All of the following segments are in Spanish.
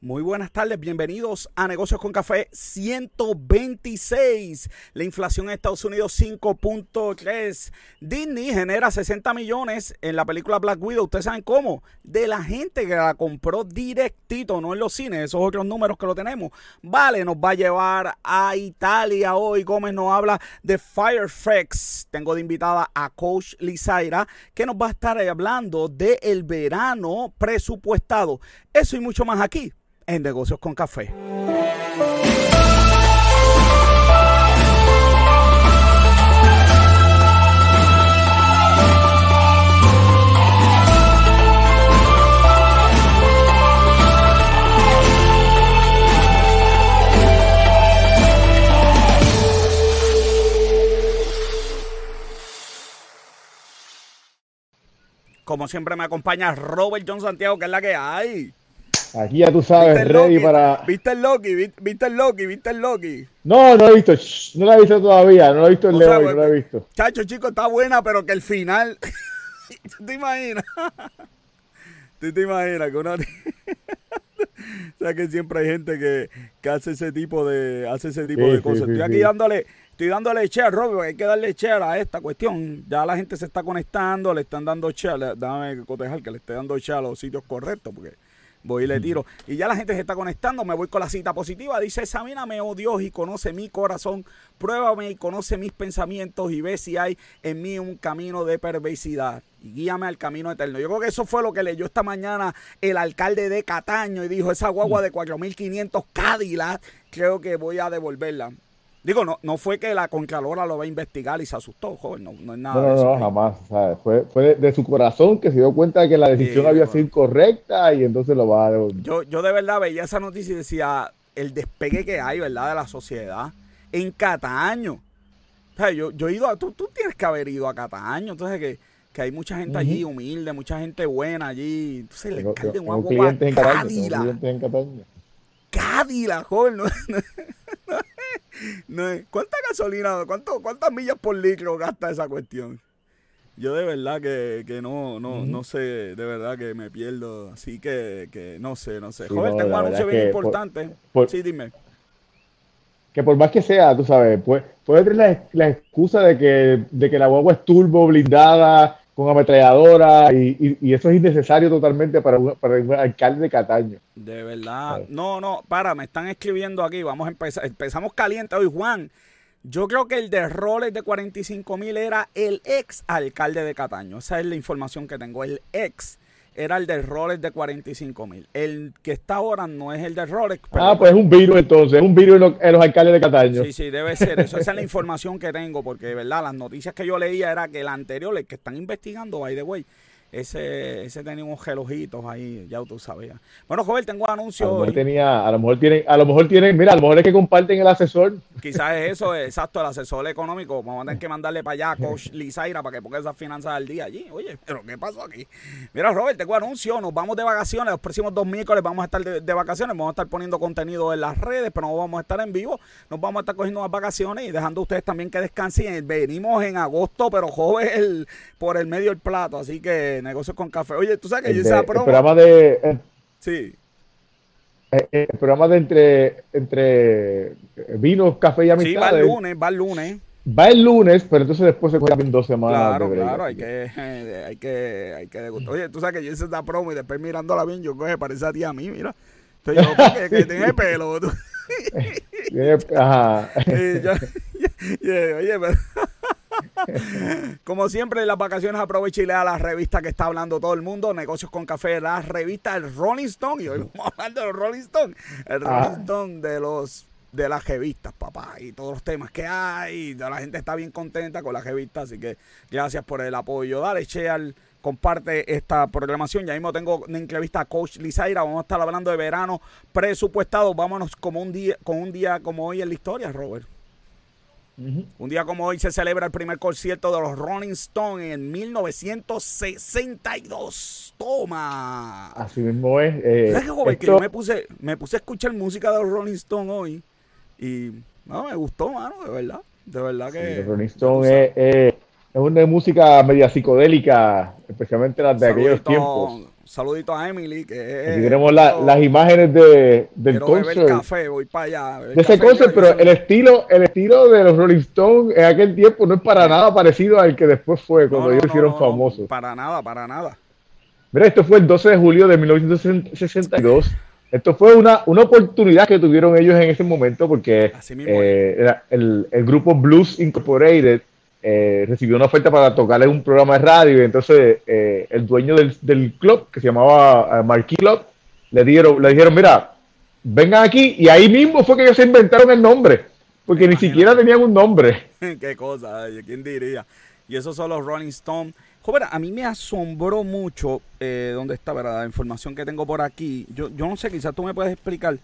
Muy buenas tardes, bienvenidos a Negocios con Café 126. La inflación en Estados Unidos 5.3. Disney genera 60 millones en la película Black Widow. ¿Ustedes saben cómo? De la gente que la compró directito, no en los cines, esos otros números que lo tenemos. Vale, nos va a llevar a Italia hoy. Gómez nos habla de Fireflex. Tengo de invitada a Coach Lizaira, que nos va a estar hablando del el verano presupuestado. Eso y mucho más aquí en Negocios con Café. Como siempre me acompaña Robert John Santiago, que es la que hay. Aquí ya tú sabes, ready para. ¿Viste el Loki? ¿Viste el Loki? ¿Viste el Loki? No, no lo he visto. no lo he visto todavía. No lo he visto el Leo, no lo he visto. Chacho, chico, está buena, pero que el final. ¿Tú te imaginas? ¿Tú te imaginas que uno. o sea que siempre hay gente que, que hace ese tipo de hace ese tipo de cosas. estoy aquí dándole estoy dándole share, Robert, hay que darle share a esta cuestión. Ya la gente se está conectando, le están dando share, déjame cotejar que le esté dando share a los sitios correctos porque voy y le tiro. Y ya la gente se está conectando, me voy con la cita positiva. Dice, examíname, oh Dios, y conoce mi corazón. Pruébame y conoce mis pensamientos y ve si hay en mí un camino de perversidad. Y guíame al camino eterno. Yo creo que eso fue lo que leyó esta mañana el alcalde de Cataño y dijo, esa guagua de 4.500 Cadillac, creo que voy a devolverla. Digo, no, no fue que la Contralora lo va a investigar y se asustó, joven, no, no es nada. No, de eso, no, jamás. Fue, fue de, su corazón que se dio cuenta de que la decisión había sido incorrecta y entonces lo va a devolver. Yo, yo de verdad veía esa noticia y decía el despegue que hay, ¿verdad?, de la sociedad en Cataño. O sea, yo, yo he ido a. Tú, tú tienes que haber ido a Cataño, entonces que, que hay mucha gente allí humilde, mucha gente buena allí. Entonces el alcalde en Cataño. Cádila, joven. No, no, ¿Cuánta gasolina, cuánto, cuántas millas por litro gasta esa cuestión? Yo de verdad que, que no, no, no sé, de verdad que me pierdo. Así que, que no sé, no sé. joven, tengo un anuncio bien importante. sí, dime. Que por más que sea, tú sabes, puede, puede tener la, la, excusa de que, de que la guagua es turbo, blindada, con ametralladora y, y, eso es innecesario totalmente para un, para un alcalde de Cataño. De verdad. No, no, para, me están escribiendo aquí. Vamos a empezar. Empezamos caliente hoy, Juan. Yo creo que el de roles de 45 mil era el ex alcalde de Cataño. Esa es la información que tengo. El ex era el de Rolex de 45 mil. El que está ahora no es el de Rolex. ah, pues es un virus entonces, es un virus en los, alcaldes de Cataño. Sí, sí, debe ser. Eso, esa es la información que tengo, porque, ¿verdad? Las noticias que yo leía era que el anterior, el que están investigando, by the way, ese, ese tenía unos gelojitos ahí, ya tú sabías. Bueno, joven, tengo anuncios. A lo mejor tenía, a lo mejor tienen, a lo mejor tienen, mira, a lo mejor es que comparten el asesor. Quizás es eso, exacto, el asesor económico. Vamos a tener que mandarle para allá a Coach Lizaira para que ponga esas finanzas al día allí. Oye, pero ¿qué pasó aquí? Mira, Robert, tengo anuncio. Nos vamos de vacaciones. Los próximos dos miércoles vamos a estar de, vacaciones. Vamos a estar poniendo contenido en las redes, pero no vamos a estar en vivo. Nos vamos a estar cogiendo las vacaciones y dejando a ustedes también que descansen. Venimos en agosto, pero joven por el medio del plato. Así que negocios con café. Oye, tú sabes que yo esa promo. El programa de. sí. El, programa de entre, entre vinos, café y amistad. Sí, va el lunes, va el lunes. Va el lunes, pero entonces después se en dos semanas. Claro, claro, hay que, hay que, hay que Oye, tú sabes que yo hice esta promo y después mirándola bien, yo coge, parece a ti a mí, mira. Estoy yo que, que tiene pelo. Ajá. oye, pero... Como siempre, en las vacaciones aproveche y lea la revista que está hablando todo el mundo, Negocios con Café, la revista El Rolling Stone. Y hoy vamos a hablar de los Rolling Stone. El ah. Rolling Stone de los de las revistas, papá, y todos los temas que hay. La gente está bien contenta con las revistas, así que gracias por el apoyo. Dale, share, comparte esta programación. Ya mismo tengo una entrevista a Coach Lizaira. Vamos a estar hablando de verano presupuestado. Vámonos como un día, con un día como hoy en la historia, Robert. Un día como hoy se celebra el primer concierto de los Rolling Stones en 1962. Toma. Así mismo es. Eh, que yo me puse, me puse a escuchar música de los Rolling Stones hoy y no, me gustó, mano, de verdad. De verdad que. Rolling Stones es, es, una música media psicodélica, especialmente las de aquellos tiempos. Saludito a Emily, que Aquí tenemos las imágenes de, del concert. café, voy para allá. De ese concert, pero el estilo, el estilo de los Rolling Stones en aquel tiempo no es para nada parecido al que después fue, cuando ellos hicieron famosos. Para nada, para nada. Mira, esto fue el 12 de julio de 1962. Esto fue una, una oportunidad que tuvieron ellos en ese momento porque eh, el, el, grupo Blues Incorporated eh, recibió una oferta para tocarle un programa de radio y entonces eh, el dueño del, del, club, que se llamaba Marquis Club, le, dieron, le dijeron, mira, vengan aquí y ahí mismo fue que ellos se inventaron el nombre, porque ni siquiera tenían un nombre. Qué cosa, ¿quién diría? Y esos son los Rolling Stones Joder, a mí me asombró mucho, eh, ¿dónde está verdad? la información que tengo por aquí? Yo, yo no sé, quizás tú me puedes explicar.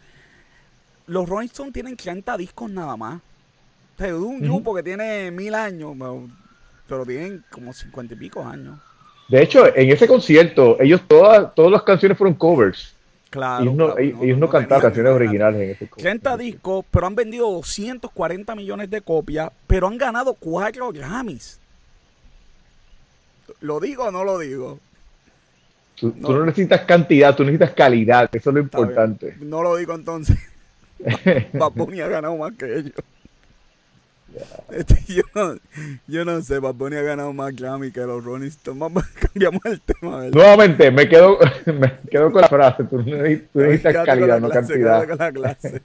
Los Rolling Stones tienen 30 discos nada más. O sea, un grupo que tiene mil años, pero tienen como cincuenta y pico años. De hecho, en ese concierto, ellos todas, todas las canciones fueron covers. Claro. Ellos no, ellos, no, cantaban canciones originales en ese concierto. 30 discos, pero han vendido 240 millones de copias, pero han ganado cuatro Grammys. ¿Lo digo o no lo digo? Tú no, necesitas cantidad, tú necesitas calidad, eso es lo importante. No lo digo entonces. Bad ha ganado más que ellos. Este, yo, no, yo no sé, Bad ha ganado más Grammy que los Rolling Stones. cambiamos el tema. Nuevamente, me quedo, me quedo con la frase. Tú, necesitas calidad, no cantidad. Con la clase.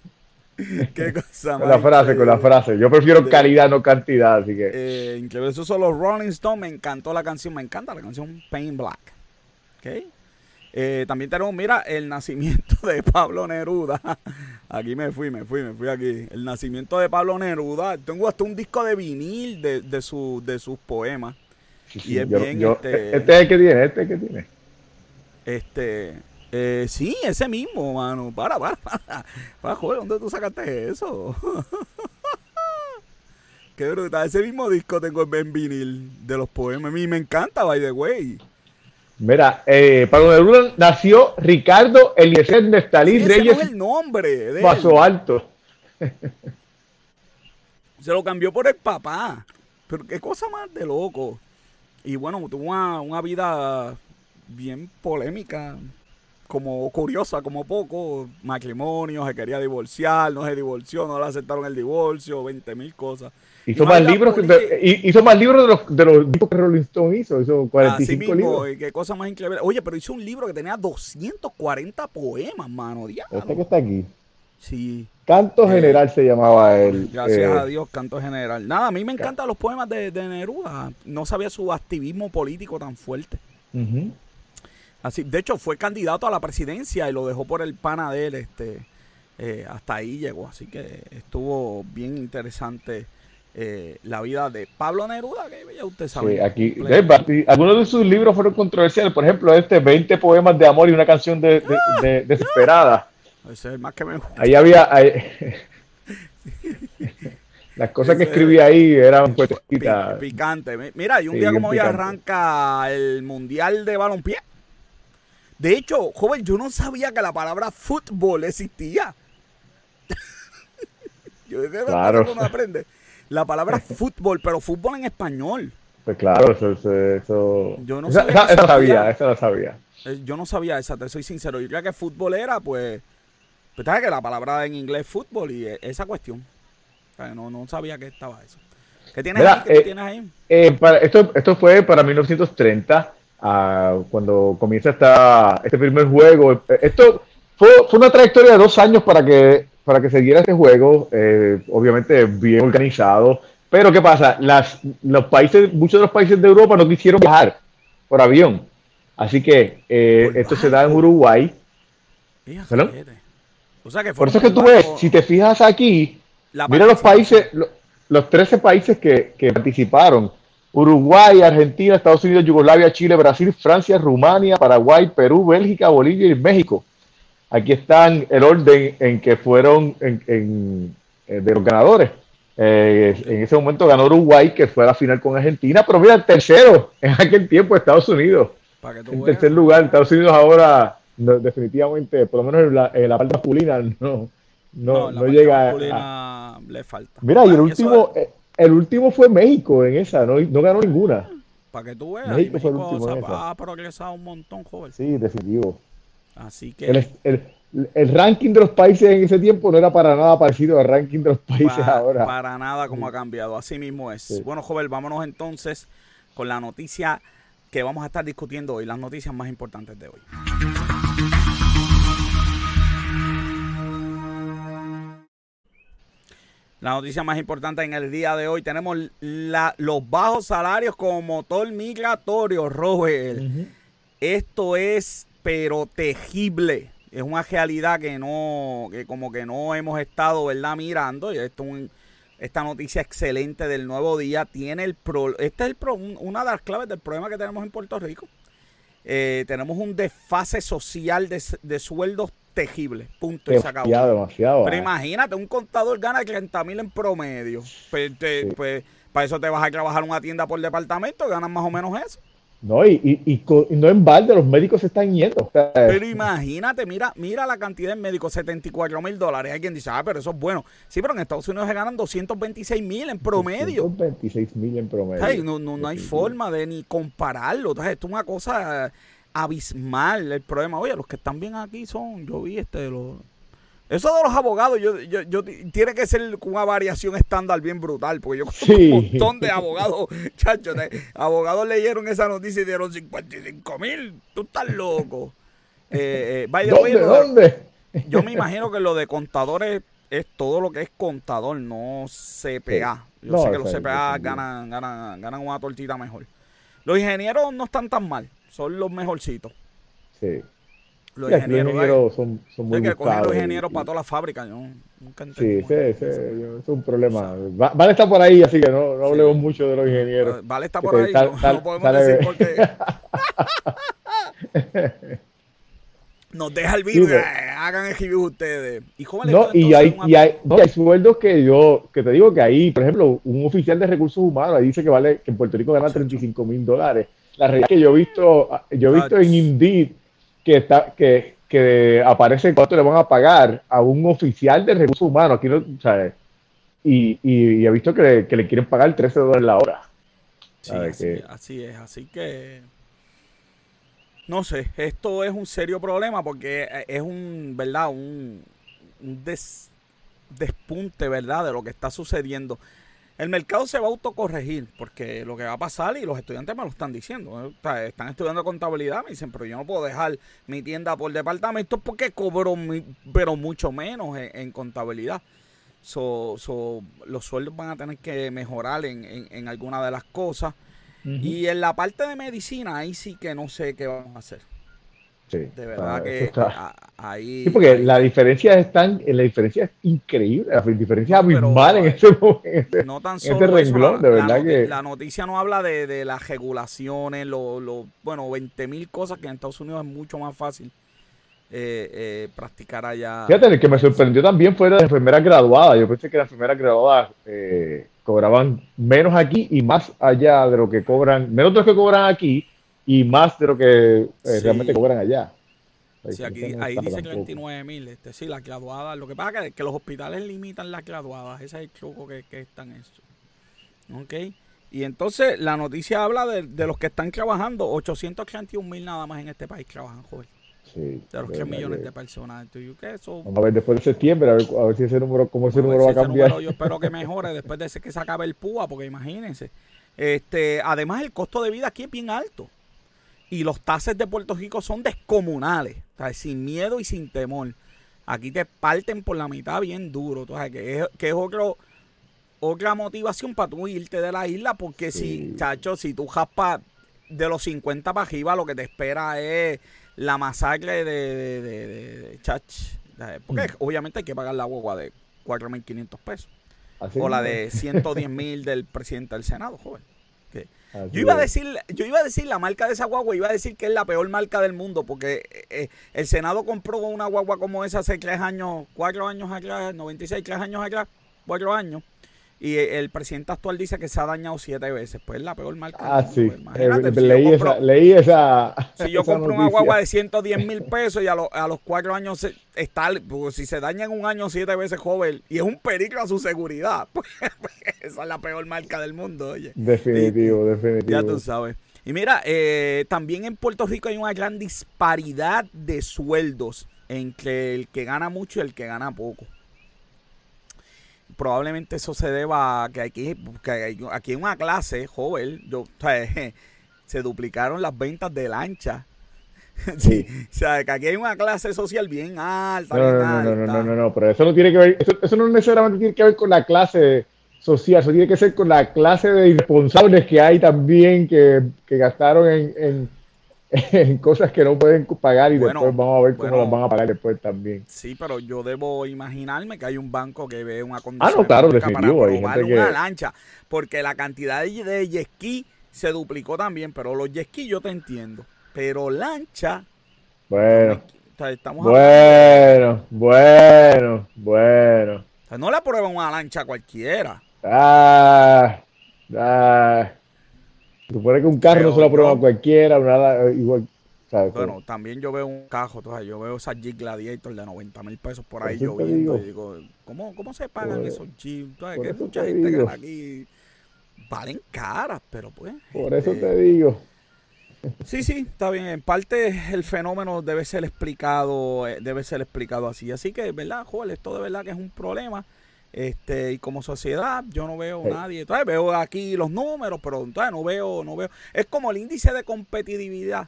Qué cosa Con la frase, con la frase. Yo prefiero calidad, no cantidad, así que. Eh, increíble. Esos son los Rolling Stones. Me encantó la canción. Me encanta la canción Pain Black. ¿Ok? Eh, también tenemos, mira, el nacimiento de Pablo Neruda. Aquí me fui, me fui, me fui aquí. El nacimiento de Pablo Neruda. Tengo hasta un disco de vinil de, de, su, de sus poemas. y es bien. este, este es el que tiene, este es el que tiene. Este. Eh, sí, ese mismo, mano. Para, para, para. Para, joder, ¿dónde tú sacaste eso? Qué brutal. Ese mismo disco tengo en vinil de los poemas. A mí me encanta, by the way. Mira, eh, Pablo Neruda nació Ricardo Eliezer Nestalí sí, Reyes. es el nombre de Paso Alto. Se lo cambió por el papá. Pero qué cosa más de loco. Y bueno, tuvo una, una vida bien polémica como curiosa, como poco, matrimonio, se quería divorciar, no se divorció, no le aceptaron el divorcio, 20 mil cosas. Hizo, más libros de, hizo más libros de los, de los libros que Rolling Stone hizo, hizo 45 libros. Y qué cosa más increíble. Oye, pero hizo un libro que tenía 240 poemas, mano. Diablo. Este que está aquí. Sí. Canto eh, General se llamaba él. Gracias eh, a Dios, Canto General. Nada, a mí me encantan los poemas de, Neruda. No sabía su activismo político tan fuerte. Así, de hecho, fue candidato a la presidencia y lo dejó por el pana de él, este, eh, hasta ahí llegó. Así que estuvo bien interesante eh, la vida de Pablo Neruda, que ya usted sabe. aquí, algunos de sus libros fueron controversiales, por ejemplo, este 20 poemas de amor y una canción de, desesperada. Ese es más que me Ahí había... las cosas que escribía ahí eran pues, picante. Mira, y un día como hoy arranca el Mundial de Balompié. De hecho, joven, yo no sabía que la palabra fútbol existía. yo de claro. no aprende. La palabra fútbol, pero fútbol en español. Pues claro, eso, eso, Yo no esa, sabía. Esa, sabía, eso lo sabía. Eh, yo no sabía esa, te soy sincero. Yo creía que fútbol era, pues, pues sabes que la palabra en inglés es fútbol y esa cuestión. no, no sabía que estaba eso. ¿Qué tienes ahí? ¿Qué eh, tienes ahí? Eh, para, esto, esto fue para 1930 cuando comienza esta, este primer juego. Esto fue, fue, una trayectoria de dos años para que, para que se diera este juego, eh, obviamente bien organizado. Pero ¿qué pasa? Las, los países, muchos de los países de Europa no quisieron viajar por avión. Así que eh, esto se da en Uruguay. O sea que por eso es que tú ves, si te fijas aquí, mira los países, los, los 13 países que, que participaron Uruguay, Argentina, Estados Unidos, Yugoslavia, Chile, Brasil, Francia, Rumania, Paraguay, Perú, Bélgica, Bolivia y México. Aquí están el orden en que fueron en, eh, de los ganadores. Eh, en ese momento ganó Uruguay, que fue a la final con Argentina, pero mira, el tercero en aquel tiempo Estados Unidos. En tercer lugar, Estados Unidos ahora definitivamente, por lo menos en la, parte masculina, no, no, no, llega a, le falta. Mira, y el último, el último fue México en esa, no, no ganó ninguna. Para que tú veas. México y fue el México último se en esa. ha progresado un montón, joven. Sí, definitivo. Así que el- el ranking de los países en ese tiempo no era para nada parecido al ranking de los países pa- ahora. para nada como ha cambiado. Así mismo es. Sí. Bueno, joven, vámonos entonces con la noticia que vamos a estar discutiendo hoy, las noticias más importantes de hoy. La noticia más importante en el día de hoy tenemos la- los bajos salarios como motor migratorio, Robert. Esto es pero tejible. Es una realidad que no, que como que no hemos estado, ¿verdad? Mirando. Y esto es un- esta noticia excelente del nuevo día tiene el pro, este es el pro- un- una de las claves del problema que tenemos en Puerto Rico. Eh, tenemos un desfase social de, de sueldos tejibles. Punto. Y se acabó. Demasiado, demasiado. Pero ah. imagínate, un contador gana 30 mil en promedio. Pues, te- Sí. pues, para eso te vas a trabajar una tienda por departamento, ganas más o menos eso. No, y, y, y no en balde, los médicos se están yendo. O sea, Pero imagínate, mira, mira la cantidad de médicos, 74 mil dólares. Hay quien dice, ah, pero eso es bueno. Sí, pero en Estados Unidos se ganan 226 mil en promedio. 26 mil en promedio. Ay, no, no, no hay forma de ni compararlo. Entonces, esto es una cosa eh, abismal. El problema, oye, los que están bien aquí son, yo vi este, los... Eso de los abogados, yo, yo, yo- tiene que ser una variación estándar bien brutal, porque yo conozco Sí. un montón de abogados, chacho, de- abogados leyeron esa noticia y dieron 55 mil, tú estás loco. Eh, eh, by the way, ¿Dónde? yo me imagino que lo de contadores es todo lo que es contador, no CPA. Yo No, sé que los CPA ganan, ganan, ganan una tortita mejor. Los ingenieros no están tan mal, son los mejorcitos. Sí. Los Sí, ingenieros, ingenieros son, son hay muy que coger buscados. los ingenieros y- para toda la fábrica. Yo nunca Sí, ese- yo- es un problema. Va- Vale está por ahí, así que no, no hablemos Sí. mucho de los ingenieros. Eh, Vale está por ahí, tal- no, tal- no podemos sale- decir porque nos deja el virus. Sí, pero- eh, hagan el review ustedes. Y, jóvenes, No, y hay, y hay, no, y hay sueldos que yo, que te digo que ahí, por ejemplo, un oficial de recursos humanos ahí dice que vale, que en Puerto Rico gana 35 mil dólares. La realidad es que yo he visto, yo he visto en Indeed que está, que, que aparece cuánto le van a pagar a un oficial de recursos humanos. Aquí no, ¿sabes? Y, y, y he visto que le, que le quieren pagar 13 dólares la hora. Sí, así, que- así es, así que no sé, esto es un serio problema porque eh, es un, ¿verdad? Un, un des- despunte, ¿verdad? De lo que está sucediendo. El mercado se va a autocorregir porque lo que va a pasar y los estudiantes me lo están diciendo. ¿eh? O sea, están estudiando contabilidad, me dicen, pero yo no puedo dejar mi tienda por departamento porque cobro, mi- pero mucho menos en, en contabilidad. So, so, los sueldos van a tener que mejorar en, en, en alguna de las cosas. Y en la parte de medicina, ahí sí que no sé qué vamos a hacer. Sí, De verdad que está- ahí. Sí, porque ahí- la diferencia es tan, la diferencia es increíble, la diferencia es No, abismal en ese momento. no tan ese solo eso, renglón, la, de verdad que- la noticia no habla de, de las regulaciones, lo, lo- bueno, 20 mil cosas que en Estados Unidos es mucho más fácil eh, eh, practicar allá. Fíjate, el que me sorprendió también fue las enfermeras graduadas. Yo pensé que las enfermeras graduadas eh, cobraban menos aquí y más allá de lo que cobran, menos de lo que cobran aquí y más de lo que eh, Sí. realmente cobran allá. Sí, aquí, no ahí está dice tampoco. 39 mil. Este, sí, las graduadas. Lo que pasa es que, que los hospitales limitan las graduadas. Ese es el truco que, que están eso. Ok. Y entonces la noticia habla de, de los que están trabajando. 831 mil nada más en este país trabajan, joven. Sí, De los de 3 verdad millones que- de personas. Eso, Vamos a ver después de septiembre, a ver, a ver si ese número, cómo ese a número va a cambiar. número yo espero que mejore después de ese que se acabe el PUA, porque imagínense. Este, además, el costo de vida aquí es bien alto. Y los tases de Puerto Rico son descomunales. o sea, sin miedo y sin temor. Aquí te parten por la mitad bien duro. sabes, que, es, que es otro, otra motivación para tú irte de la isla. Porque Sí. si, chacho, si tú jaspas de los 50 para arriba, lo que te espera es la masacre de, de, de, de- de chach. Porque Mm. obviamente hay que pagar la guagua de 4.500 pesos. Así O la de 110 mil del presidente del Senado, joven. Que- Así Yo iba, a decir, yo iba a decir la marca de esa guagua, iba a decir que es la peor marca del mundo, porque eh, el Senado compró una guagua como esa hace tres años, cuatro años atrás, 96, tres años atrás, cuatro años. Y el presidente actual dice que se ha dañado siete veces. Pues es la peor marca. Ah, del sí. mundo, imagínate, Eh, si leí, compro- esa, leí esa. Si yo esa compro una noticia. guagua de 110 mil pesos y a, lo- a los cuatro años se- está, porque si se daña en un año siete veces joven y es un peligro a su seguridad, pues, esa es la peor marca del mundo, oye. Definitivo, definitivo. Ya tú sabes. Y mira, eh, también en Puerto Rico hay una gran disparidad de sueldos entre el que gana mucho y el que gana poco. Probablemente eso se deba a que aquí, que hay- aquí hay una clase joven, yo, o sea, se duplicaron las ventas de lancha. Sí, o sea, que aquí hay una clase social bien alta. No, bien no, no, no, no, alta. no, no, no, pero eso no tiene que ver, eso, eso no necesariamente tiene que ver con la clase social, eso tiene que ser con la clase de irresponsables que hay también que, que gastaron en, en, en cosas que no pueden pagar y Bueno, después vamos a ver cómo las van a pagar después también. Sí, pero yo debo imaginarme que hay un banco que ve una Ah, condición no, claro, para probar una que- lancha, porque la cantidad de, jet ski se duplicó también, pero los jet ski yo te entiendo, pero lancha, Bueno, estamos bueno, bueno, bueno. o sea, no le aprueban una lancha cualquiera. Ah, ah. Supone que un carro no se lo aprueba a Yo- cualquiera, nada, igual. ¿sabes? Bueno, también yo veo un cajo, sabes, yo veo esa Jeep Gladiator de 90 mil pesos por ahí lloviendo digo. y digo, ¿cómo, cómo se pagan Por- esos Jeep? Que eso mucha te gente que digo. anda aquí valen caras, pero pues... por eso este, te digo. Sí, sí, está bien. En parte el fenómeno debe ser explicado, eh, debe ser explicado así. Así que, ¿verdad, Joel? Esto de verdad que es un problema. Este, y como sociedad, yo no veo Sí. nadie. Entonces, veo aquí los números, pero entonces no veo, no veo. Es como el índice de competitividad.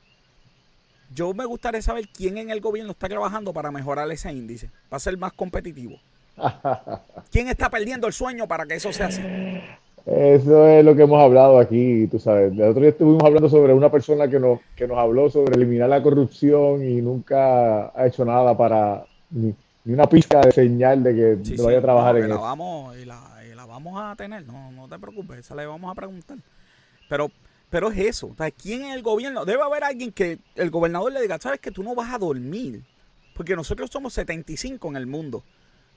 Yo me gustaría saber quién en el gobierno está trabajando para mejorar ese índice, para ser más competitivo. ¿Quién está perdiendo el sueño para que eso sea así? Eso es lo que hemos hablado aquí, tú sabes. El otro día estuvimos hablando sobre una persona que nos, que nos habló sobre eliminar la corrupción y nunca ha hecho nada para ni, ni una pizca de señal de que Sí, no vaya a trabajar en la eso. vamos y la, y la vamos a tener, no, no te preocupes, esa le vamos a preguntar. Pero, pero es eso, o sea, ¿quién en el gobierno? Debe haber alguien que el gobernador le diga, sabes que tú no vas a dormir, porque nosotros somos 75 en el mundo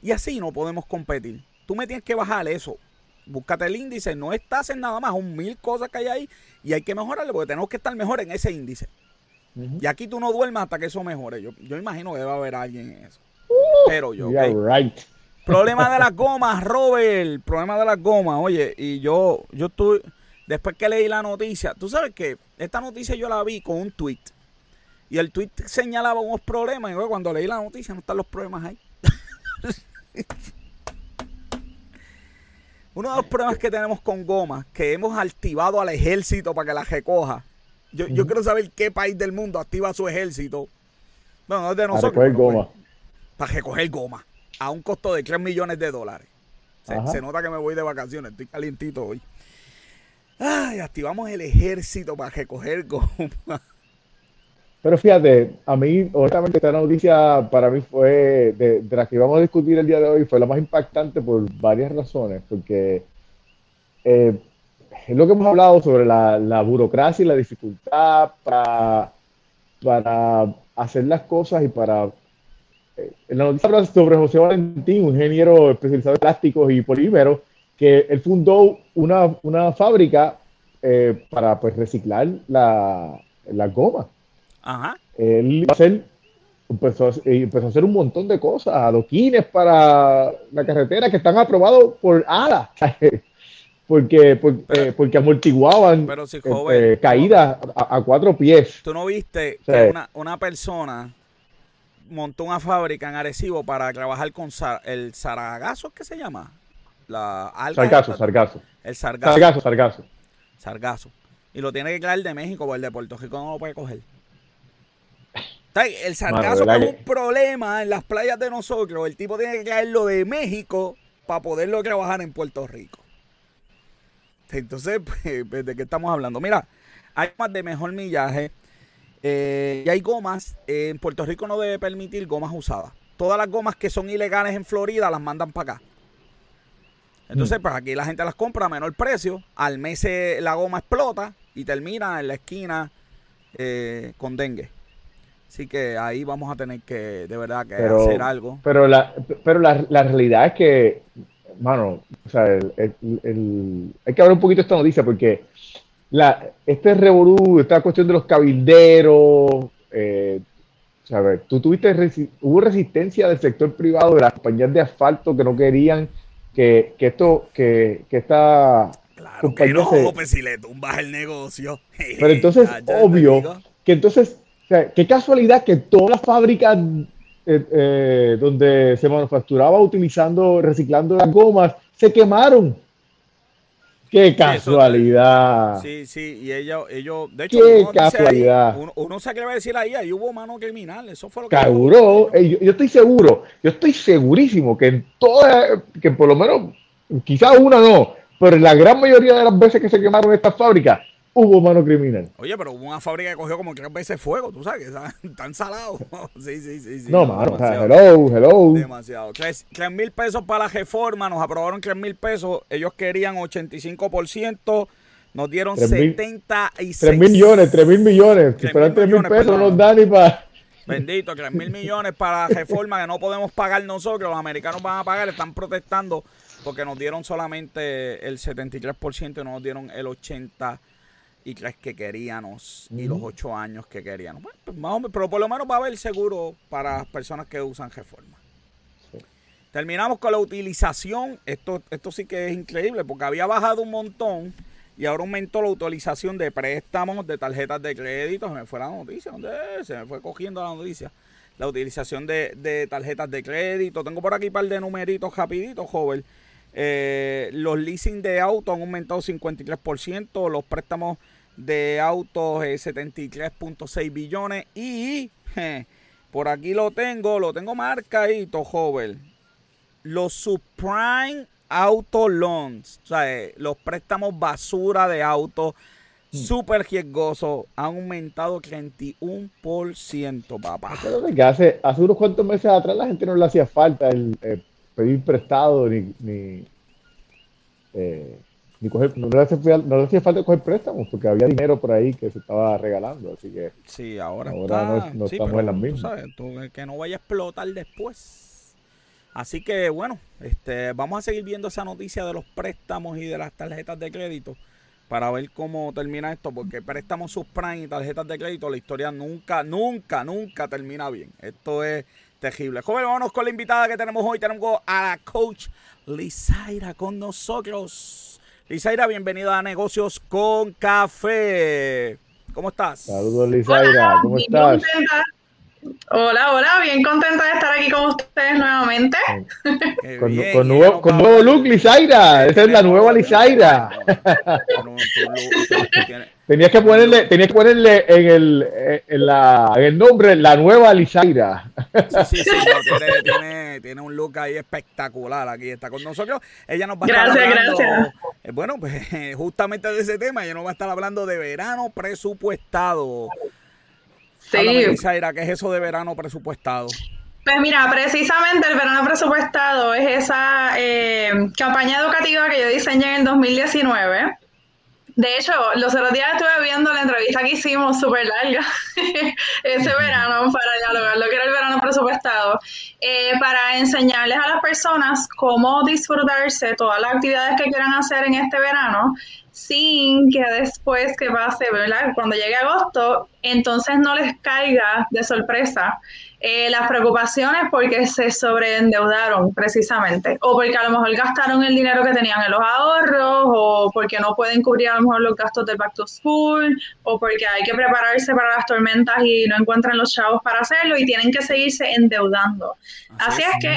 y así no podemos competir. Tú me tienes que bajar eso. Búscate el índice, no estás en nada más, son mil cosas que hay ahí y hay que mejorarle porque tenemos que estar mejor en ese índice. Y aquí tú no duermas hasta que eso mejore. Yo, yo imagino que debe haber alguien en eso. Pero yo, right. Problema de las gomas, Robert. Problema de las gomas. Oye, y yo, yo estuve, después que leí la noticia, tú sabes que esta noticia yo la vi con un tweet. Y el tweet señalaba unos problemas. Y cuando leí la noticia no están los problemas ahí. Uno de los problemas que tenemos con gomas, que hemos activado al ejército para que la recoja. Yo, yo quiero saber qué país del mundo activa su ejército. Bueno, no es de A nosotros. recoger pero pues, goma. Para recoger goma a un costo de 3 millones de dólares. Se nota que me voy de vacaciones, estoy calientito hoy. Ay, activamos el ejército para recoger goma. Pero fíjate, a mí, honestamente, esta noticia para mí fue, de, de la que vamos a discutir el día de hoy, fue la más impactante por varias razones, porque eh, es lo que hemos hablado sobre la, la burocracia y la dificultad para, para hacer las cosas y para... en la noticia habla sobre José Valentín, un ingeniero especializado en plásticos y polímeros, que él fundó una, una fábrica eh, para pues, reciclar la, las gomas Ajá. él hacer, empezó, a- empezó a hacer un montón de cosas, adoquines para la carretera que están aprobados por ADA, porque, Pero- eh, porque amortiguaban pero si joven, eh, caídas a, a cuatro pies. ¿Tú no viste Sí. que una, una persona montó una fábrica en Arecibo para trabajar con el sargazo, ¿qué se llama? La alga Sargazo, esta- sargazo, El sargazo. sargazo, sargazo. Sargazo. Y lo tiene que traer de México, porque el de Puerto Rico no lo puede coger. El sargazo ¿verdad que es que- un problema en las playas de nosotros. El tipo tiene que traerlo de México para poderlo trabajar en Puerto Rico. Entonces, pues, ¿de qué estamos hablando? Mira, hay más de mejor millaje. Eh, y hay gomas. eh, en Puerto Rico no debe permitir gomas usadas. Todas las gomas que son ilegales en Florida las mandan para acá. Entonces, pues aquí la gente las compra a menor precio. Al mes eh, la goma explota y termina en la esquina eh, con dengue. Así que ahí vamos a tener que, de verdad, que Pero- hacer algo. Pero la, pero la, la realidad es que mano, o sea, hay que hablar un poquito de esta noticia porque la, este revolú, esta cuestión de los cabilderos, eh, tú tuviste, hubo resistencia del sector privado, de las compañías de asfalto que no querían que, que esto, que, que esta claro que no, pues, si le tumbas el negocio. Pero entonces, obvio, que entonces, o sea, qué casualidad que todas las fábricas eh, eh, donde se manufacturaba utilizando, reciclando las gomas, se quemaron. Qué casualidad. Sí, sí, y ellos, ellos de hecho, qué casualidad. uno, uno, se atreve a decir ahí, ahí hubo mano criminal, eso fue lo que. Seguro, yo, yo, estoy seguro, yo estoy segurísimo que en todas, que por lo menos, quizás una no, pero en la gran mayoría de las veces que se quemaron estas fábricas, hubo mano criminal. Oye, pero hubo una fábrica que cogió como tres veces fuego, tú sabes, que están salados. sí, sí, sí, sí. No, mano, hello, hello. Demasiado. 3 mil pesos para la reforma, nos aprobaron 3 mil pesos, ellos querían 85%. Nos dieron 76. 3 millones, 3 mil millones. Si fueran 3 mil pesos, no nos dan ni para. Bendito, 3 mil millones para la reforma que no podemos pagar nosotros, los americanos van a pagar, están protestando porque nos dieron solamente el 73% y no nos dieron el 80% y tres que queríamos y los ocho años que queríamos. Bueno, pues pero por lo menos va a haber seguro para personas que usan reforma. Terminamos con la utilización. Esto, esto sí que es increíble porque había bajado un montón y ahora aumentó la utilización de préstamos, de tarjetas de crédito. Se me fue la noticia. ¿Dónde Se me fue cogiendo la noticia. La utilización de, de tarjetas de crédito. Tengo por aquí un par de numeritos rapiditos, joven. Eh, los leasing de autos han aumentado 53%, los préstamos de autos 73.6 billones y por aquí lo tengo, lo tengo marcadito, joven. Los subprime auto loans, o sea, eh, los préstamos basura de autos mm. súper riesgosos han aumentado 31%, papá. Que hace, hace unos cuantos meses atrás la gente no le hacía falta el, eh, pedir prestado ni, ni, no, le hacía, falta coger préstamos porque había dinero por ahí que se estaba regalando, así que sí, ahora, no, estamos en las mismas. que no vaya a explotar después. Así que bueno, este, vamos a seguir viendo esa noticia de los préstamos y de las tarjetas de crédito para ver cómo termina esto, porque préstamos subprime y tarjetas de crédito, la historia nunca, nunca, nunca termina bien. Esto es terrible. Joven, vámonos con la invitada que tenemos hoy. Tenemos a la coach Lizaira con nosotros. Lizaira, bienvenida a Negocios con Café. ¿Cómo estás? Saludos, Lizaira. ¿Cómo estás? Hola, hola, bien contenta de estar aquí con ustedes nuevamente. Con, nuevo, con nuevo look, Lizaira. Esa es la nueva Lizaira. Tenías que ponerle, tenías que ponerle en el, en, la, en el nombre la nueva Lizaira. Sí, sí, sí tiene, tiene, un look ahí espectacular. Aquí está con nosotros. Ella nos va a estar hablando. Gracias. Eh, bueno, pues justamente de ese tema, ella nos va a estar hablando de verano presupuestado. Sí. Lizaira, ¿qué es eso de verano presupuestado? Pues mira, precisamente el verano presupuestado es esa eh, campaña educativa que yo diseñé en el 2019 de hecho, los otros días estuve viendo la entrevista que hicimos súper larga ese verano para dialogar lo que era el verano presupuestado, eh, para enseñarles a las personas cómo disfrutarse todas las actividades que quieran hacer en este verano sin que después que pase, ¿verdad? Cuando llegue agosto, entonces no les caiga de sorpresa eh, las preocupaciones porque se sobreendeudaron precisamente, o porque a lo mejor gastaron el dinero que tenían en los ahorros, o porque no pueden cubrir a lo mejor los gastos del back to school, o porque hay que prepararse para las tormentas y no encuentran los chavos para hacerlo y tienen que seguirse endeudando. Así, es, que,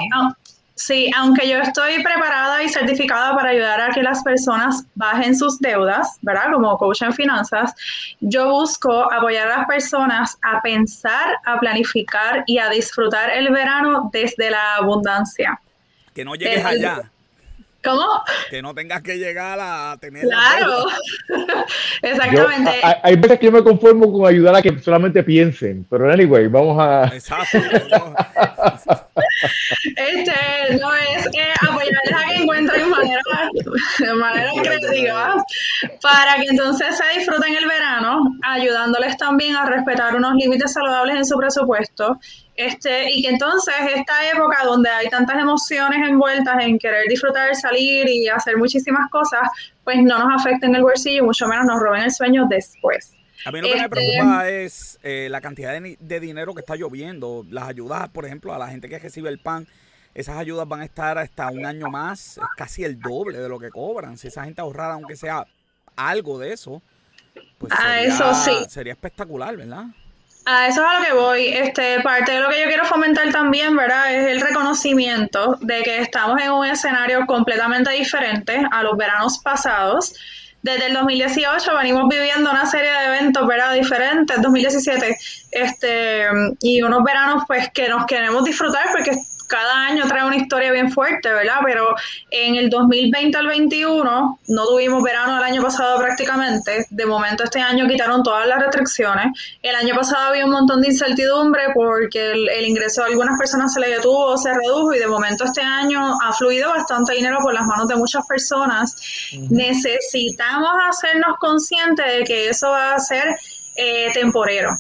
Sí, aunque yo estoy preparada y certificada para ayudar a que las personas bajen sus deudas, ¿verdad? Como coach en finanzas, yo busco apoyar a las personas a pensar, a planificar y a disfrutar el verano desde la abundancia. Que no llegues allá. ¿Cómo? Que no tengas que llegar a tener. Claro, exactamente. hay, veces que yo me conformo con ayudar a que solamente piensen, pero anyway, vamos a. Exacto. este no es apoyarles a que encuentren maneras de manera creativa, para que entonces se disfruten el verano, ayudándoles también a respetar unos límites saludables en su presupuesto. Este, y que entonces esta época donde hay tantas emociones envueltas en querer disfrutar, salir y hacer muchísimas cosas, pues no nos afecten el bolsillo y mucho menos nos roben el sueño después. A mí lo que me este, preocupa es eh, la cantidad de, dinero que está lloviendo. Las ayudas, por ejemplo, a la gente que recibe el pan, esas ayudas van a estar hasta un año más, casi el doble de lo que cobran. Si esa gente ahorrara, aunque sea algo de eso, pues ah, eso sí. sería espectacular, ¿verdad? A eso es a lo que voy. Este, parte de lo que yo quiero fomentar también, ¿verdad? Es el reconocimiento de que estamos en un escenario completamente diferente a los veranos pasados desde el 2018 venimos viviendo una serie de eventos, ¿verdad? Diferentes, 2017, este, y unos veranos pues que nos queremos disfrutar porque cada año trae una historia bien fuerte, ¿verdad? Pero en el 2020 al 21 no tuvimos verano el año pasado prácticamente. De momento este año quitaron todas las restricciones. El año pasado había un montón de incertidumbre porque el, ingreso de algunas personas se le detuvo, se redujo y de momento este año ha fluido bastante dinero por las manos de muchas personas. Necesitamos hacernos conscientes de que eso va a ser eh, temporero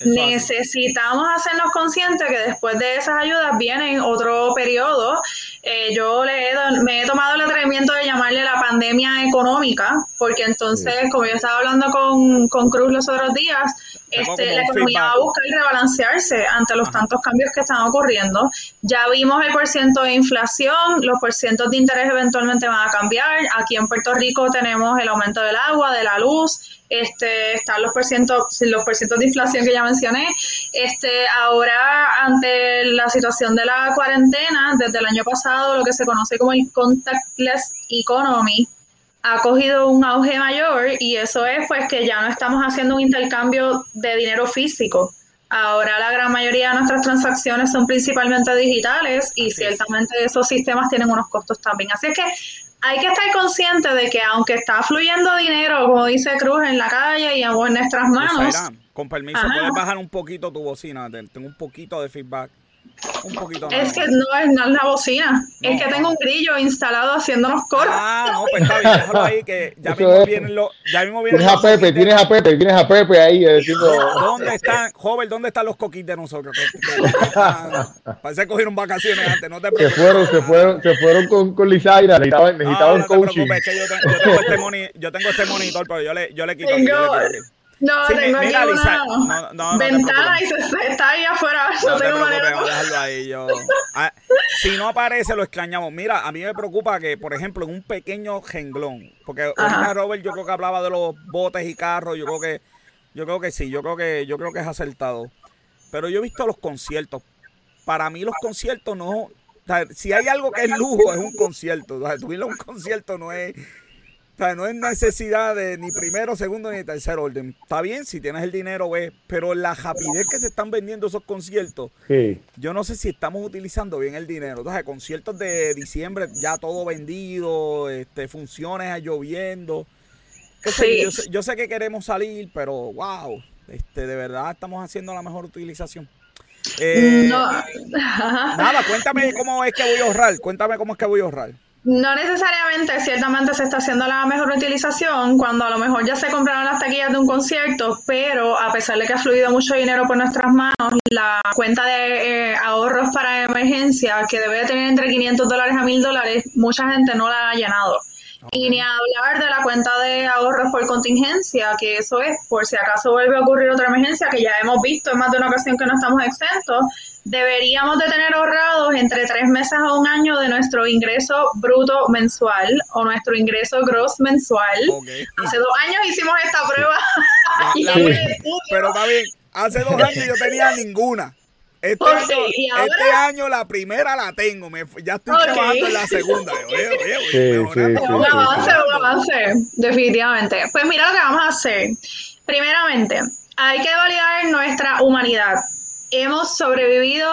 necesitamos hacernos conscientes que después de esas ayudas viene otro periodo. Eh, yo le me he tomado el atrevimiento de llamarle la pandemia económica, porque entonces, como yo estaba hablando con, con Cruz los otros días, este, la economía va a buscar rebalancearse ante los tantos cambios que están ocurriendo. Ya vimos el porciento de inflación, los porcientos de interés eventualmente van a cambiar. Aquí en Puerto Rico tenemos el aumento del agua, de la luz, este, están los porcientos, los porcientos de inflación que ya mencioné. Este, ahora, ante la situación de la cuarentena, desde el año pasado, lo que se conoce como el contactless economy, ha cogido un auge mayor y eso es pues que ya no estamos haciendo un intercambio de dinero físico. Ahora la gran mayoría de nuestras transacciones son principalmente digitales y ciertamente esos sistemas tienen unos costos también. Así es que hay que estar consciente de que aunque está fluyendo dinero, como dice Cruz, en la calle y en nuestras manos. con permiso, puedes bajar un poquito tu bocina, tengo un poquito de feedback. Un poquito Es que no es, no la bocina, es que tengo un grillo instalado haciéndonos coros. Ah, no, pues está bien, déjalo ahí que ya mismo vienen los. Ya mismo vienen tienes a Pepe, tienes a Pepe, tienes a Pepe ahí diciendo. ¿Dónde están, joven, dónde están los coquis de nosotros? Parece que cogieron vacaciones antes, no te preocupes. Se fueron, se fueron, se fueron con, con Lizaira, necesitaban, necesitaban no, no coaching. Te preocupes, que yo, tengo, yo, tengo este moni, yo tengo este monitor, pero yo le, yo le quito. No, tengo aquí una ventana y se, está ahí afuera. No, tengo manera ahí, yo. Ah, si no aparece, lo extrañamos. Mira, a mí me preocupa que, por ejemplo, en un pequeño renglón, porque ahorita Robert yo creo que hablaba de los botes y carros, yo creo que, yo creo que sí, yo creo que, yo creo que es acertado. Pero yo he visto los conciertos. Para mí los conciertos no, si hay algo que es lujo, es un concierto. O sea, un concierto no es sea, no es necesidad de ni primero, segundo ni tercer orden. Está bien si tienes el dinero, ves, pero la rapidez que se están vendiendo esos conciertos, yo no sé si estamos utilizando bien el dinero. Entonces, conciertos de diciembre ya todo vendido, este, funciones lloviendo. Yo, sé, que queremos salir, pero wow, este, de verdad estamos haciendo la mejor utilización. Eh, nada, cuéntame cómo es que voy a ahorrar. Cuéntame cómo es que voy a ahorrar. No necesariamente, ciertamente se está haciendo la mejor utilización cuando a lo mejor ya se compraron las taquillas de un concierto, pero a pesar de que ha fluido mucho dinero por nuestras manos, la cuenta de eh, ahorros para emergencia, que debe tener entre 500 dólares a 1000 dólares, mucha gente no la ha llenado. Y ni hablar de la cuenta de ahorros por contingencia, que eso es por si acaso vuelve a ocurrir otra emergencia, que ya hemos visto en más de una ocasión que no estamos exentos, deberíamos de tener ahorrados entre tres meses a un año de nuestro ingreso bruto mensual o nuestro ingreso gross mensual. Hace dos años hicimos esta prueba. pero está bien, hace dos años yo tenía ninguna. Este, año, este año la primera la tengo, me, ya estoy trabajando en la segunda. un avance, un avance, definitivamente. Pues mira lo que vamos a hacer. Primeramente, hay que validar nuestra humanidad hemos sobrevivido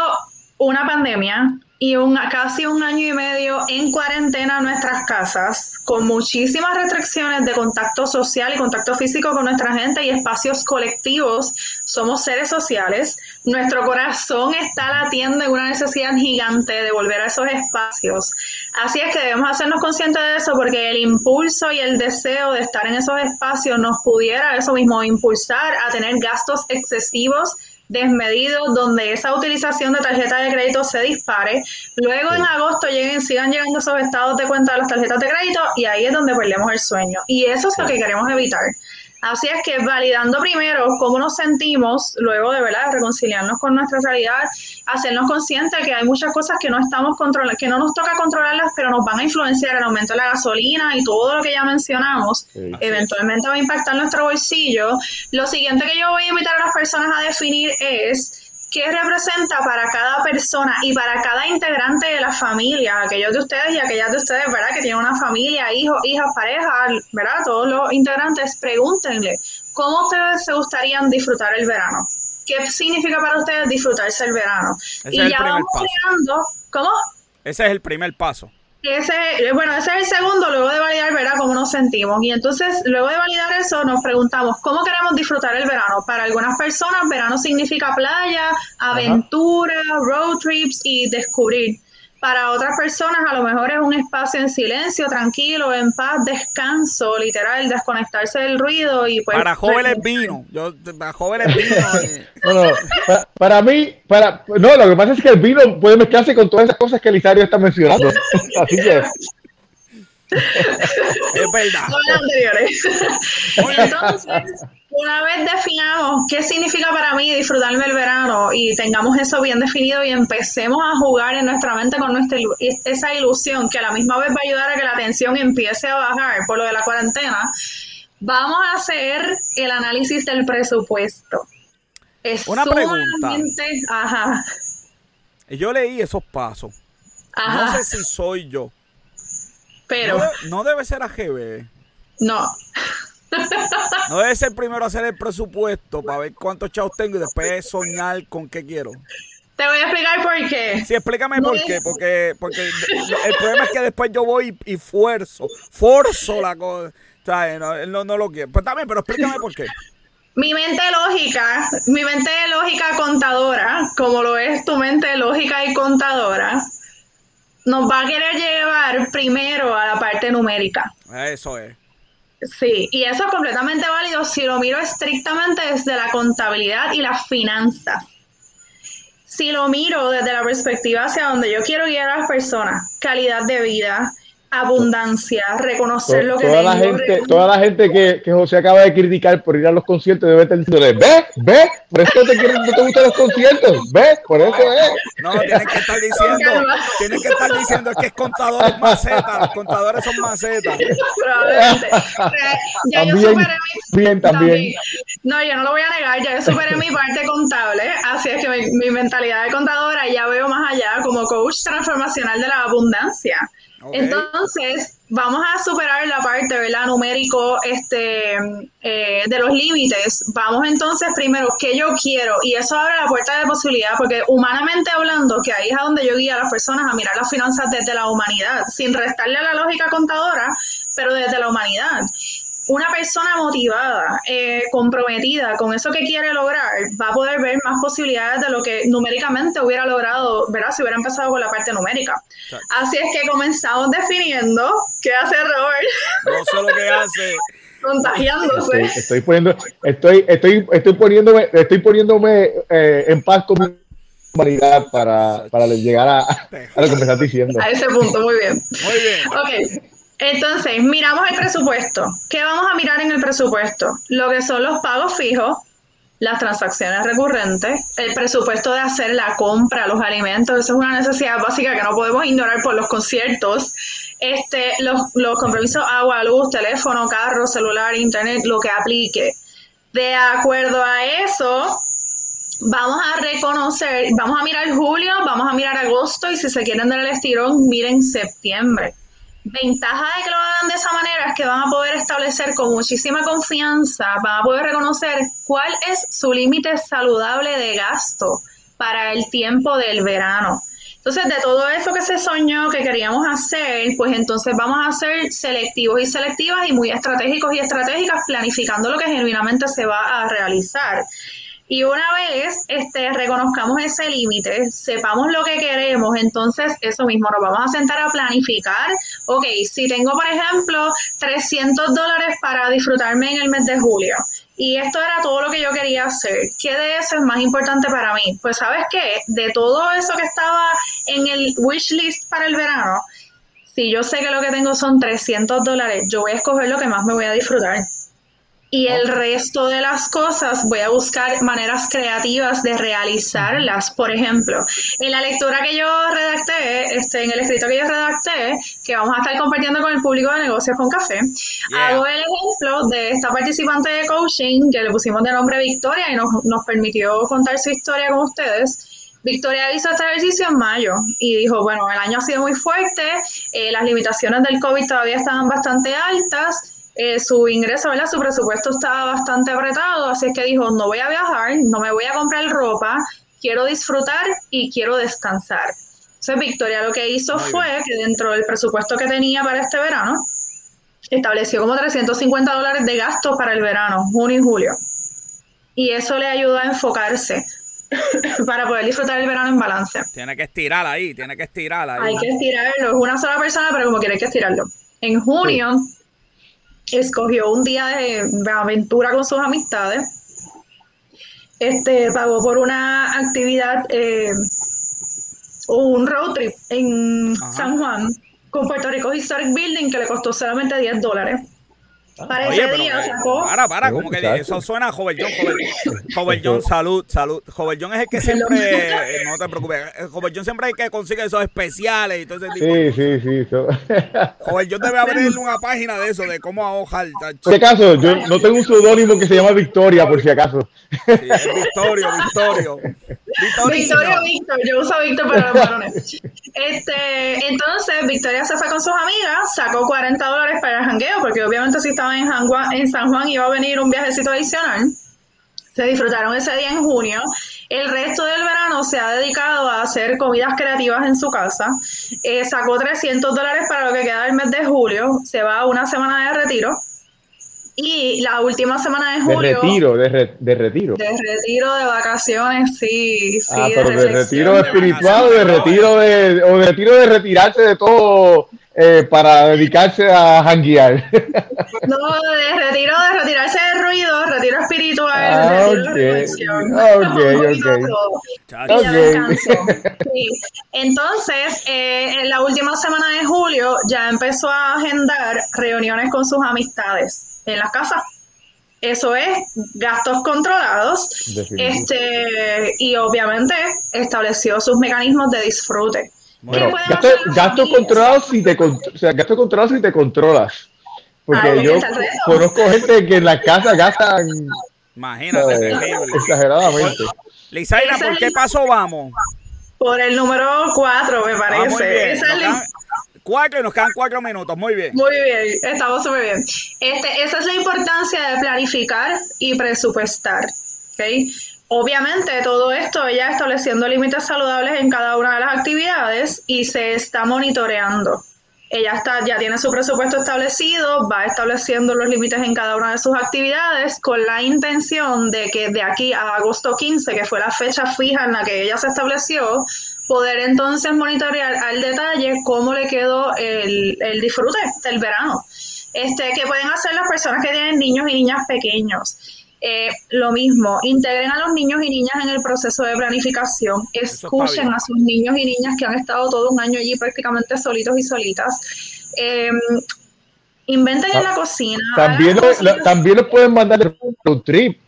una pandemia y un, casi un año y medio en cuarentena en nuestras casas, con muchísimas restricciones de contacto social y contacto físico con nuestra gente y espacios colectivos. Somos seres sociales. Nuestro corazón está latiendo en una necesidad gigante de volver a esos espacios. Así es que debemos hacernos conscientes de eso porque el impulso y el deseo de estar en esos espacios nos pudiera eso mismo impulsar a tener gastos excesivos desmedidos donde esa utilización de tarjeta de crédito se dispare. Luego en agosto lleguen, sigan llegando esos estados de cuenta de las tarjetas de crédito y ahí es donde perdemos el sueño. Y eso es lo que queremos evitar. Así es que validando primero cómo nos sentimos, luego de verdad reconciliarnos con nuestra realidad, hacernos conscientes que hay muchas cosas que no estamos controlando, que no nos toca controlarlas, pero nos van a influenciar el aumento de la gasolina y todo lo que ya mencionamos, eventualmente va a impactar nuestro bolsillo. Lo siguiente que yo voy a invitar a las personas a definir es qué representa para cada persona y para cada integrante de la familia, aquellos de ustedes y aquellas de ustedes, ¿verdad? Que tienen una familia, hijos, hijas, parejas, ¿verdad? Todos los integrantes, pregúntenle, ¿cómo ustedes se gustarían disfrutar el verano? ¿Qué significa para ustedes disfrutarse el verano? y ya vamos creando, ¿cómo? Ese es el primer paso. Ese, eh, bueno, ese es el segundo, luego de validar, ¿verdad? Cómo nos sentimos. Y entonces, luego de validar eso, nos preguntamos, ¿cómo queremos disfrutar el verano? Para algunas personas, verano significa playa, aventura, road trips y descubrir. Para otras personas a lo mejor es un espacio en silencio, tranquilo, en paz, descanso, literal, desconectarse del ruido y pues... Para jóvenes vino, yo, para jóvenes vino. no, para, mí, para, no, lo que pasa es que el vino puede mezclarse con todas esas cosas que Elisario está mencionando. Así que... es verdad. Entonces, una vez definamos qué significa para mí disfrutarme el verano y tengamos eso bien definido y empecemos a jugar en nuestra mente con nuestra, esa ilusión que a la misma vez va a ayudar a que la tensión empiece a bajar por lo de la cuarentena, vamos a hacer el análisis del presupuesto. Es Una pregunta. Ajá. Yo leí esos pasos. No sé si soy yo. Pero. No, debe ser AGB. No. No debe ser primero hacer el presupuesto para ver cuántos chavos tengo y después soñar con qué quiero. Te voy a explicar por qué. Sí, explícame por qué. Porque, porque el problema es que después yo voy y, fuerzo, forzo la cosa. No, no, lo quiero. Pues también, pero explícame por qué. Mi mente lógica, mi mente lógica contadora, como lo es tu mente lógica y contadora, nos va a querer llevar primero a la parte numérica. Eso es. Sí, y eso es completamente válido si lo miro estrictamente desde la contabilidad y la finanza. Si lo miro desde la perspectiva hacia donde yo quiero guiar a las personas, calidad de vida, abundancia, reconocer lo que toda La gente, toda la gente que, que, José acaba de criticar por ir a los conciertos debe estar diciendo, ve, ve, por eso te quieren, no te gustan los conciertos, ve, por eso es. No, tienen que estar diciendo, tienen que estar diciendo que es contadores macetas, los contadores son macetas. Probablemente. Ya también, yo superé mi, bien, también. No, yo no lo voy a negar, ya yo superé mi parte contable, así es que mi, mi mentalidad de contadora ya veo más allá como coach transformacional de la abundancia. Entonces, vamos a superar la parte, ¿verdad? Numérico este, eh, de los límites. Vamos entonces primero, ¿qué yo quiero? Y eso abre la puerta de posibilidad, porque humanamente hablando, que ahí es a donde yo guío a las personas a mirar las finanzas desde la humanidad, sin restarle a la lógica contadora, pero desde la humanidad una persona motivada, eh, comprometida con eso que quiere lograr, va a poder ver más posibilidades de lo que numéricamente hubiera logrado, ¿verdad? Si hubiera empezado con la parte numérica. Así es que comenzamos definiendo qué hace Robert. No sé lo que hace. Contagiándose. Estoy, poniendo, estoy, estoy, estoy poniéndome, estoy poniéndome eh, en paz con mi humanidad para, para llegar a, a, lo que me estás diciendo. A ese punto, muy bien. Muy bien. Ok. Entonces, miramos el presupuesto. ¿Qué vamos a mirar en el presupuesto? Lo que son los pagos fijos, las transacciones recurrentes, el presupuesto de hacer la compra, los alimentos, eso es una necesidad básica que no podemos ignorar por los conciertos, este, los, los compromisos agua, luz, teléfono, carro, celular, internet, lo que aplique. De acuerdo a eso, vamos a reconocer, vamos a mirar julio, vamos a mirar agosto y si se quieren dar el estirón, miren septiembre ventaja de que lo hagan de esa manera es que van a poder establecer con muchísima confianza, van a poder reconocer cuál es su límite saludable de gasto para el tiempo del verano. Entonces, de todo eso que se soñó, que queríamos hacer, pues entonces vamos a ser selectivos y selectivas y muy estratégicos y estratégicas, planificando lo que genuinamente se va a realizar. Y una vez este, reconozcamos ese límite, sepamos lo que queremos, entonces eso mismo, nos vamos a sentar a planificar. Ok, si tengo, por ejemplo, 300 dólares para disfrutarme en el mes de julio, y esto era todo lo que yo quería hacer. ¿Qué de eso es más importante para mí? Pues sabes qué, de todo eso que estaba en el wish list para el verano, si yo sé que lo que tengo son 300 dólares, yo voy a escoger lo que más me voy a disfrutar. Y el resto de las cosas voy a buscar maneras creativas de realizarlas. Por ejemplo, en la lectura que yo redacté, este, en el escrito que yo redacté, que vamos a estar compartiendo con el público de negocios con café, hago el ejemplo de esta participante de coaching que le pusimos de nombre Victoria y nos, nos permitió contar su historia con ustedes. Victoria hizo este ejercicio en mayo y dijo, bueno, el año ha sido muy fuerte, eh, las limitaciones del COVID todavía estaban bastante altas, eh, su ingreso, ¿verdad? Su presupuesto estaba bastante apretado, así es que dijo, no voy a viajar, no me voy a comprar ropa, quiero disfrutar y quiero descansar. Entonces Victoria lo que hizo fue que dentro del presupuesto que tenía para este verano, estableció como 350 dólares de gastos para el verano, junio y julio. Y eso le ayudó a enfocarse para poder disfrutar el verano en balance. Tiene que estirar ahí, tiene que estirar ahí. Hay que estirarlo, es una sola persona, pero como quiere hay que estirarlo. En junio escogió un día de, aventura con sus amistades. Este pagó por una actividad eh, un road trip en San Juan con Puerto Rico Historic Building que le costó solamente 10 dólares. Para Oye, ese pero, día sacó. para, para, como que eso suena a Joven John, Joven, John, salud, salud. Joven John es el que siempre, eh, no te preocupes, eh, Joven John siempre hay que consigue esos especiales y todo ese tipo. Sí, sí, sí. so- Joven John debe abrirle una página de eso, de cómo ahogar. tacho. Por si acaso, yo no tengo un seudónimo que se llama Victoria, por si acaso. Sí, es Victorio, Victorio. Victoria Víctor, yo uso Víctor para los varones. Este, entonces, Victoria se fue con sus amigas, sacó 40 dólares para el jangueo, porque obviamente si estaba en, San Juan- en San Juan iba a venir un viajecito adicional. Se disfrutaron ese día en junio. El resto del verano se ha dedicado a hacer comidas creativas en su casa. Eh, sacó 300 dólares para lo que queda del mes de julio. Se va a una semana de retiro. Y la última semana de De julio. retiro, de, re- de retiro. De retiro de vacaciones, sí, sí. Ah, pero de retiro espiritual o de retiro de, o de retiro de retirarse de todo eh, para dedicarse a janguear. No, de retiro, de retirarse del ruido, retiro espiritual, Ah, retiro ok. de reflexión. Ok, poquito ok. de de. Sí. Entonces, eh, en la última semana de julio ya empezó a agendar reuniones con sus amistades en las casas. Eso es gastos controlados. Este, y obviamente estableció sus mecanismos de disfrute. Bueno, ¿Qué pueden Gasto, hacer las gasto familias? controlado si te con- o sea, gasto controlado si te controlas. Porque Ah, yo conozco gente que en la casa gastan Imagínate, eh, exageradamente. Lizaira, ¿por qué paso vamos? Por el número 4, me Ah, parece. muy bien. Esa es Nos la- quedan cuatro y nos quedan cuatro minutos. Muy bien. Muy bien, estamos súper bien. Este, esa es la importancia de planificar y presupuestar. ¿ok? Obviamente, todo esto ella estableciendo límites saludables en cada una de las actividades y se está monitoreando. Ella está, ya tiene su presupuesto establecido, va estableciendo los límites en cada una de sus actividades con la intención de que de aquí a agosto 15, que fue la fecha fija en la que ella se estableció, poder entonces monitorear al detalle cómo le quedó el, el disfrute del verano. Este, que pueden hacer las personas que tienen niños y niñas pequeños. Eh, lo mismo, integren a los niños y niñas en el proceso de planificación, escuchen a sus niños y niñas que han estado todo un año allí prácticamente solitos y solitas. Eh, inventen en la cocina. También, lo- también los pueden mandar road trip.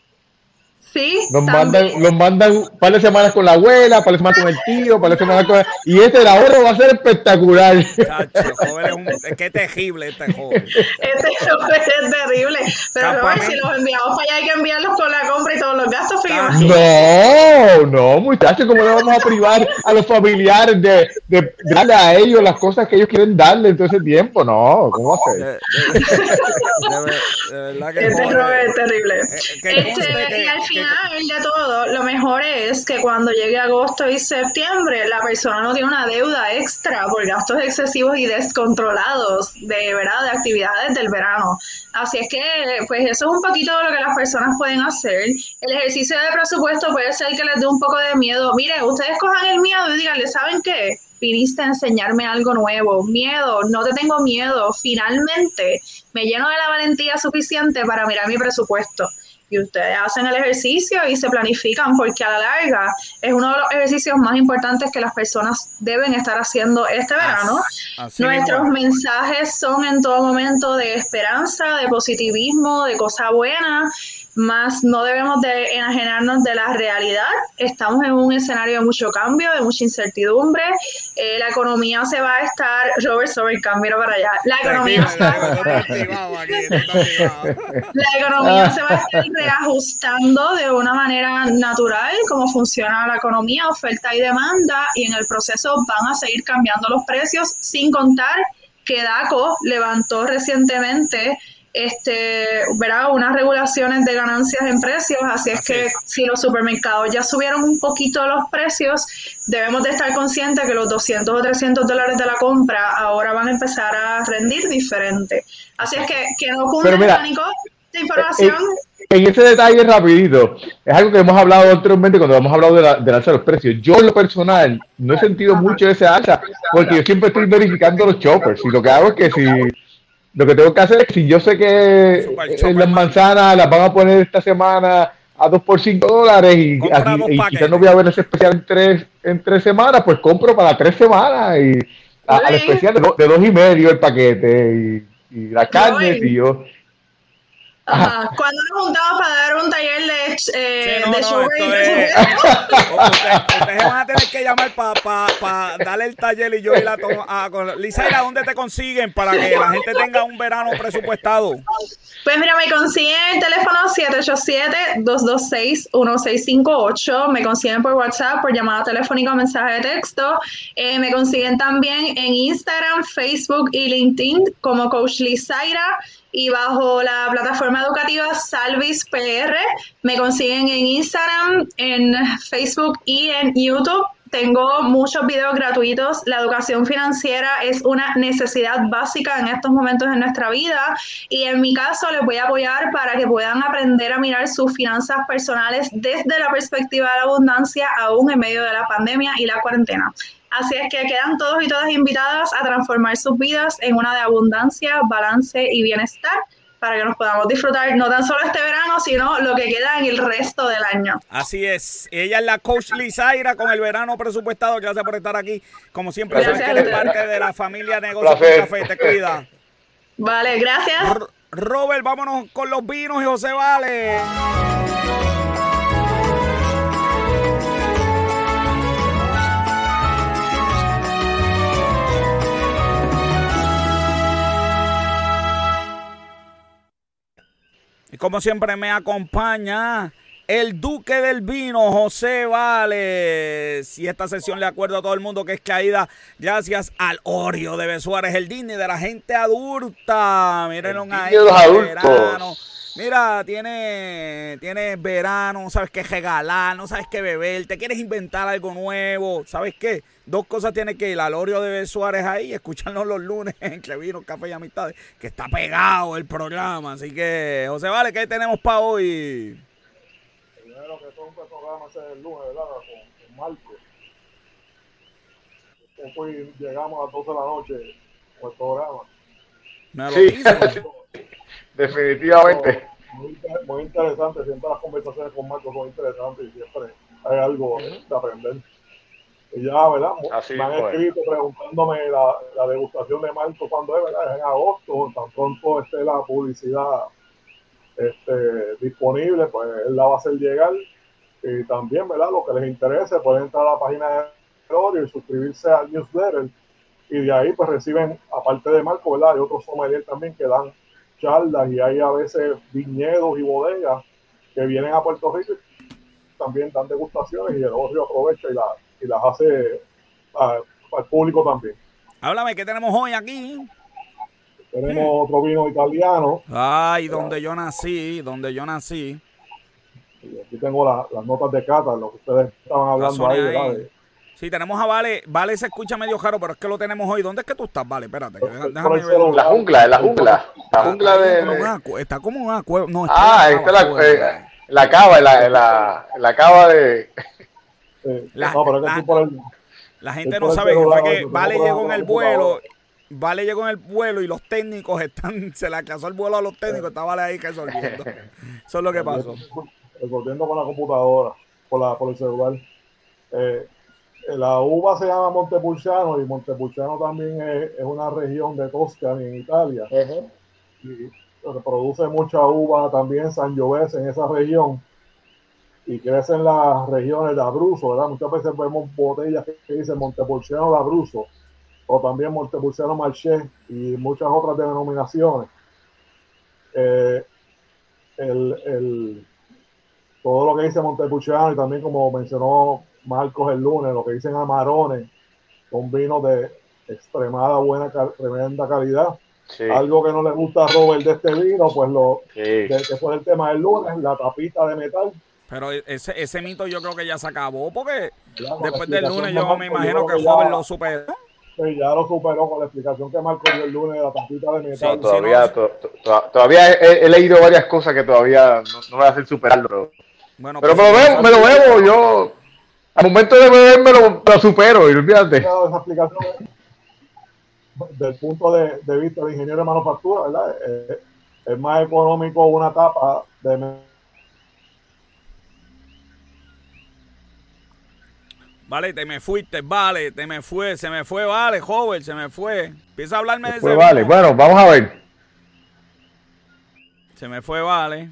Sí, Los también. mandan, los mandan un par de semanas con la abuela, par de semanas con el tío, par de semanas con... Y este, el ahorro va a ser espectacular. Chacho, joven es un, es que terrible este joven. Este es terrible. Pero Robert, si los enviamos para allá hay que enviarlos con la compra y todos los gastos fijos. No, no, muchachos, ¿cómo le vamos a privar a los familiares de, de darle a ellos las cosas que ellos quieren darle en todo ese tiempo? No, ¿cómo va a De, ser? de- de- de verdad que Este joven- es terrible. eh, que Este, que- y al que de todo, lo mejor es que cuando llegue agosto y septiembre, la persona no tiene una deuda extra por gastos excesivos y descontrolados de, ¿verdad? de actividades del verano. Así es que, pues eso es un poquito lo que las personas pueden hacer. El ejercicio de presupuesto puede ser que les dé un poco de miedo. Mire, ustedes cojan el miedo y díganle, ¿saben qué? viniste a enseñarme algo nuevo. Miedo, no te tengo miedo. Finalmente me lleno de la valentía suficiente para mirar mi presupuesto. Y ustedes hacen el ejercicio y se planifican porque a la larga es uno de los ejercicios más importantes que las personas deben estar haciendo este verano. Nuestros mensajes son en todo momento de esperanza, de positivismo, de cosa buena más no debemos de enajenarnos de la realidad. Estamos en un escenario de mucho cambio, de mucha incertidumbre. Eh, la economía se va a estar, Robert, sobre cambio para allá. La economía, se va, la economía se va a estar reajustando de una manera natural, como funciona la economía, oferta y demanda, y en el proceso van a seguir cambiando los precios, sin contar que DACO levantó recientemente este, verá unas regulaciones de ganancias en precios, así es que si los supermercados ya subieron un poquito los precios, debemos de estar conscientes que los 200 o 300 dólares de la compra ahora van a empezar a rendir diferente. Así es que, que no cunde el pánico de información. Eh, en, ese detalle rapidito, es algo que hemos hablado anteriormente cuando hemos hablado de la, de alza de los precios. Yo en lo personal no he sentido mucho ese alza, porque yo siempre estoy verificando los choppers y lo que hago es que si lo que tengo que hacer es, si yo sé que en las manzanas las van a poner esta semana a 2 por 5 dólares y, quizás no voy a ver ese especial en tres, en tres semanas, pues compro para tres semanas y al especial de, de, dos y medio el paquete y, y la carne, y yo cuando nos juntamos para dar un taller de, eh, de show ustedes, van a tener que llamar para darle el taller y yo y la tomo. Ah, con, Lisaira, ¿dónde te consiguen para que la gente tenga un verano presupuestado? Pues mira, me consiguen el teléfono 787-226-1658. Me consiguen por WhatsApp, por llamada telefónica o mensaje de texto. Eh, me consiguen también en Instagram, Facebook y LinkedIn como Coach Lisaira y bajo la plataforma educativa Salvis PR. Me consiguen en Instagram, en Facebook y en YouTube. Tengo muchos videos gratuitos. La educación financiera es una necesidad básica en estos momentos de nuestra vida y en mi caso les voy a apoyar para que puedan aprender a mirar sus finanzas personales desde la perspectiva de la abundancia aún en medio de la pandemia y la cuarentena. Así es que quedan todos y todas invitadas a transformar sus vidas en una de abundancia, balance y bienestar para que nos podamos disfrutar no tan solo este verano, sino lo que queda en el resto del año. Así es. Ella es la coach Lizaira con el verano presupuestado. Gracias por estar aquí. Como siempre, sabes que eres parte de la familia Negocios Café. Te cuida. Vale, gracias. Robert, vámonos con los vinos y José Vale. Y como siempre me acompaña el duque del vino, José Vales. Y esta sesión le acuerdo a todo el mundo que es caída gracias al Oreo de Besuárez, el Disney de la gente adulta. Mírenlo ahí. Los adultos. Mira, tiene, tiene verano, no sabes qué regalar, no sabes qué beber, te quieres inventar algo nuevo, ¿sabes qué? Dos cosas tienes que ir al Oreo de Suárez ahí, escucharnos los lunes en Vino, Café y Amistades, que está pegado el programa. Así que, José Vale, ¿qué tenemos para hoy? Primero que todo un programa ese el lunes, ¿verdad? Con, Marco. Después llegamos a las 12 de la noche con el programa. Me lo sí. Definitivamente. Muy, interesante, siempre las conversaciones con Marcos son interesantes y siempre hay algo de aprender. Y ya, ¿verdad? Me han escrito preguntándome la, la, degustación de Marcos cuando es, ¿verdad? Es en agosto, tan pronto esté la publicidad este, disponible, pues él la va a hacer llegar. Y también, ¿verdad? Lo que les interese, pueden entrar a la página de Gloria y suscribirse al newsletter. Y de ahí, pues reciben, aparte de Marco, ¿verdad? Hay otros sommeliers también que dan charlas y hay a veces viñedos y bodegas que vienen a Puerto Rico y también dan degustaciones y el otro aprovecha y, y las hace al público también. Háblame, ¿qué tenemos hoy aquí? Tenemos otro vino italiano. Ay, donde yo nací, donde yo nací. Y aquí tengo las notas de cata, lo que ustedes estaban hablando ahí, Sí, tenemos a Vale. Vale se escucha medio raro, pero es que lo tenemos hoy. ¿Dónde es que tú estás, Vale? Espérate. déjame ver. La jungla, en la jungla. La jungla de. Está como una cueva. No, ah, está la, eh, la cava, la, la, la cava de. La, no, pero la, por el, la gente no sabe que fue que Vale llegó en el vuelo. Vale llegó en el vuelo y los técnicos están, se le atrasó el vuelo a los técnicos, está Vale ahí resolviendo. Eso es lo que pasó. Resolviendo con la computadora, por, la, por el celular. Eh, la uva se llama Montepulciano y Montepulciano también es, una región de Toscana en Italia. Y produce mucha uva también Sangiovese en esa región y crece en las regiones de Abruzzo, ¿verdad? Muchas veces vemos botellas que dicen Montepulciano de Abruzzo o también Montepulciano Marché y muchas otras denominaciones. Eh, el, todo lo que dice Montepulciano y también como mencionó Marcos el lunes, lo que dicen Amarones, son vinos de extremada buena, tremenda calidad. Algo que no le gusta a Robert de este vino, pues lo que fue el tema del lunes, la tapita de metal. Pero ese, ese mito yo creo que ya se acabó, porque después del lunes yo me imagino que Robert lo superó. Sí, ya lo superó con la explicación que Marcos dio el lunes de la tapita de metal. todavía, todavía he, leído varias cosas que todavía no, no me hacen superarlo. Pero, bueno, pero pues, me, lo veo, me lo veo, yo al momento de beber lo, lo supero, y olvídate. Esa explicación del punto de, de, vista del ingeniero de manufactura, ¿verdad? Eh, es más económico una tapa de Vale, te me fuiste, vale, te me fue, se me fue, vale, joven, se me fue. Empieza a hablarme de ese. Vale, bueno, vamos a ver. Se me fue, vale.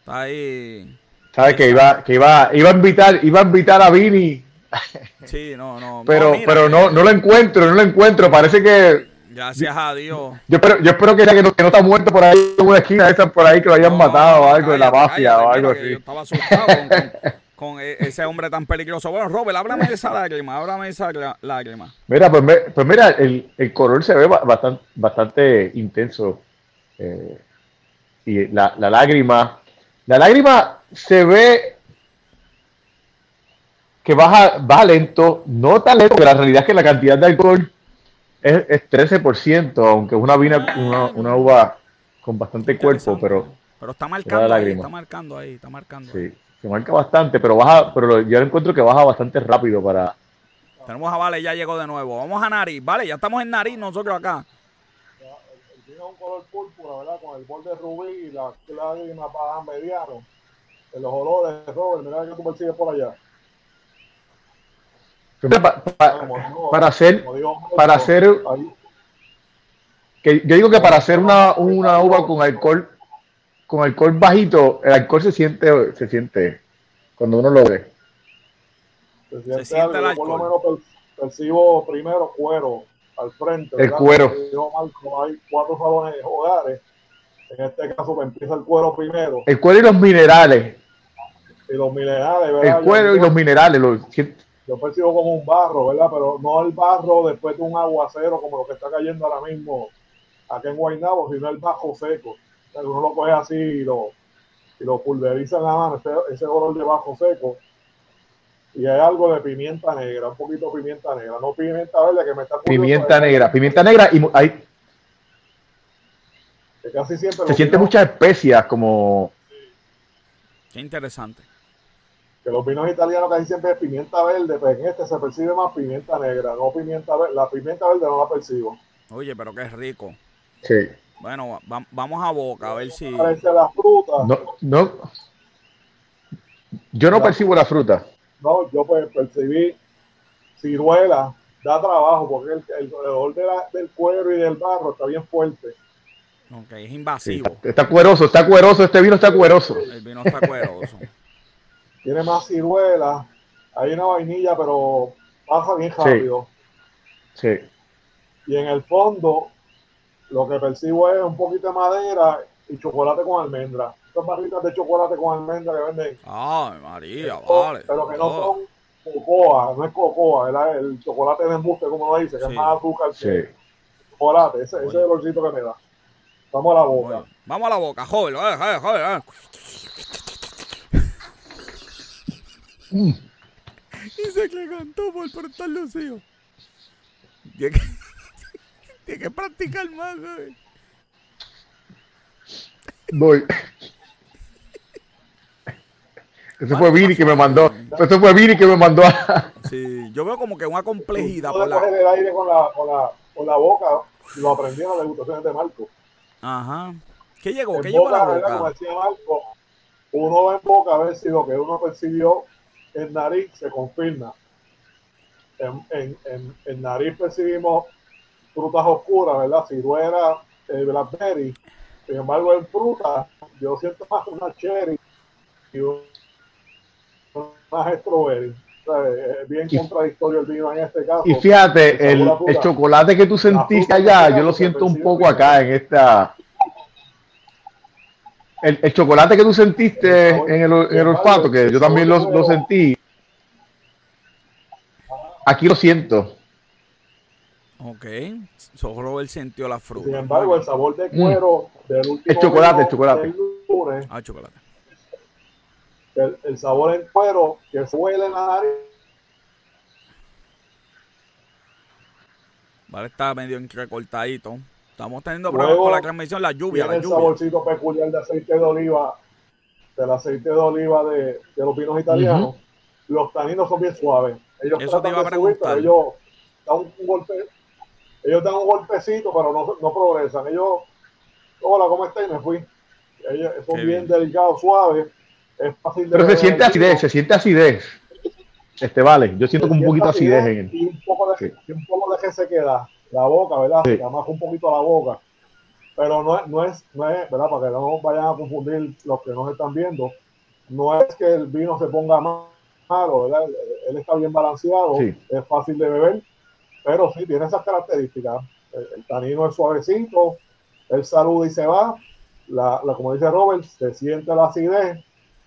Está ahí. ¿Sabes que iba, que iba, iba a invitar, iba a invitar a Vini? Sí, no, no. Pero, pero no, no lo encuentro, no lo encuentro. Parece que. Gracias a Dios. Yo espero, yo espero que, que, no, que no está muerto por ahí en una esquina esa por ahí que lo hayan matado o algo de la mafia o algo así. Yo estaba asustado con, e, ese hombre tan peligroso. Bueno, Robert, háblame de esa lágrima, háblame de esa lágrima. Mira, pues, pues mira, el, el, color se ve bastante, bastante intenso. Eh, y la, la lágrima, la lágrima se ve que baja, baja lento, no tan lento, pero la realidad es que la cantidad de alcohol es, es 13%, aunque es una, vina, una, una uva con bastante cuerpo, pero... Pero está marcando ahí, está marcando ahí, está marcando. Sí, se marca bastante, pero baja, pero yo encuentro que baja bastante rápido para... Tenemos a Vale, ya llegó de nuevo. Vamos a Nariz, Vale, ya estamos en Nariz nosotros acá. Tiene un color púrpura, ¿verdad? Con el borde rubí y la lágrima baja mediano en los olores, Robert, mira que tú persigues por allá. para hacer, para hacer, que yo digo que para hacer una, una uva con alcohol, con alcohol bajito, el alcohol se siente, se siente cuando uno lo ve. Se siente, se siente algo, por lo menos percibo primero cuero al frente. El cuero. hay cuatro salones hogares. En este caso empieza el cuero primero. El cuero y los minerales y los minerales, ¿verdad? El cuero y los minerales. Yo percibo como un barro, ¿verdad? Pero no el barro después de un aguacero como lo que está cayendo ahora mismo aquí en Guaynabo, sino el bajo seco. uno lo coge así y lo, y lo pulveriza en la mano, ese, ese olor de bajo seco. Y hay algo de pimienta negra, un poquito de pimienta negra, no pimienta verde que me está Pimienta negra, pimienta negra y hay. casi siempre se siente muchas especias como. Qué interesante que los vinos italianos casi siempre es pimienta verde, pero en este se percibe más pimienta negra, no pimienta verde. La pimienta verde no la percibo. Oye, pero que es rico. Sí. Bueno, vamos a boca a ver si. Parece la fruta. No, no. Yo no percibo la fruta. No, yo pues percibí ciruela, da trabajo porque el, el olor del cuero y del barro está bien fuerte. Ok, es invasivo. está cueroso, está cueroso, este vino está cueroso. El vino está cueroso. tiene más ciruela, hay una vainilla, pero pasa bien rápido. Sí. Y en el fondo, lo que percibo es un poquito de madera y chocolate con almendra. Estas barritas de chocolate con almendra que venden. Ay, María, vale. Pero que no son cocoa, no es cocoa, ¿verdad? el chocolate de embuste, como lo dice, que es más azúcar sí. chocolate. Ese, ese es el olorcito que me da. Vamos a la boca. Vamos a la boca, joven, joven, joven. Y se le cantó por estar lucido. Tiene que, tiene que practicar más, ¿sabes? Voy. Ese fue Vini que me mandó. Ese fue Vini que me mandó a... Sí, yo veo como que una complejidad. Por la... el aire con la, con, la, con la boca. Lo aprendí en las degustaciones de Marco. Ajá. ¿Qué llegó? ¿Qué llegó a la boca? Como decía Marco, uno en boca a ver si lo que uno percibió en nariz se confirma. En, en, en, en nariz percibimos frutas oscuras, ¿verdad? Ciruela, eh, blackberry. Sin embargo, en fruta, yo siento más una cherry y una strawberry. es bien contradictorio el vino en este caso. Y fíjate, el, el chocolate que tú sentiste allá, yo lo siento un poco acá en esta. El, el, chocolate que tú sentiste en el, en el olfato, que yo también lo, lo sentí, aquí lo siento. Ok, solo él sintió la fruta. Sin embargo, el sabor de cuero mm. del último. El chocolate, el chocolate. Lunes, ah, chocolate. El, el, sabor en cuero que suele en la nariz. Vale, está medio recortadito. Estamos teniendo problemas con la transmisión, la lluvia. La el lluvia. saborcito peculiar de aceite de oliva, del aceite de oliva de, de los vinos italianos. Uh -huh. Los taninos son bien suaves. Ellos Eso te iba a subir, pero ellos dan un, un golpe ellos dan un golpecito, pero no, no progresan. Ellos, hola, ¿cómo estás? Y me fui. Ellos son bien, bien. delicados, suaves. Es fácil de Pero se siente el acidez, se siente acidez. Este vale, yo siento como un poquito de acidez en él. Y un poco de, Sí. y un poco de que se queda la boca, ¿verdad? Sí. Un poquito la boca. Pero no es, no es, no es, ¿verdad? Para que no vayan a confundir los que nos están viendo. No es que el vino se ponga ma- malo, ¿verdad? Él, él está bien balanceado, Sí. es fácil de beber, pero sí tiene esas características. El, el tanino es suavecito, él saluda y se va. La, la, como dice Robert, se siente la acidez,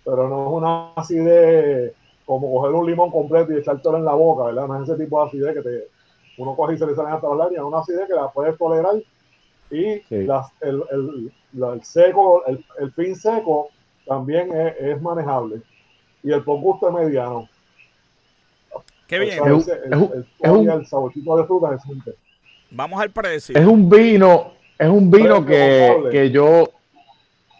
pero no es una acidez como coger un limón completo y echártelo en la boca, ¿verdad? No es ese tipo de acidez que te, uno coge y se le salen hasta las lágrimas, es una acidez que la puedes tolerar y Sí. las- el, el- la- el seco, el, el fin seco también es, es manejable y el por gusto es mediano. Qué bien. Es el, es un- el, es un- el saborcito de fruta siente. Vamos al precio. Es un vino, es un vino que, que yo,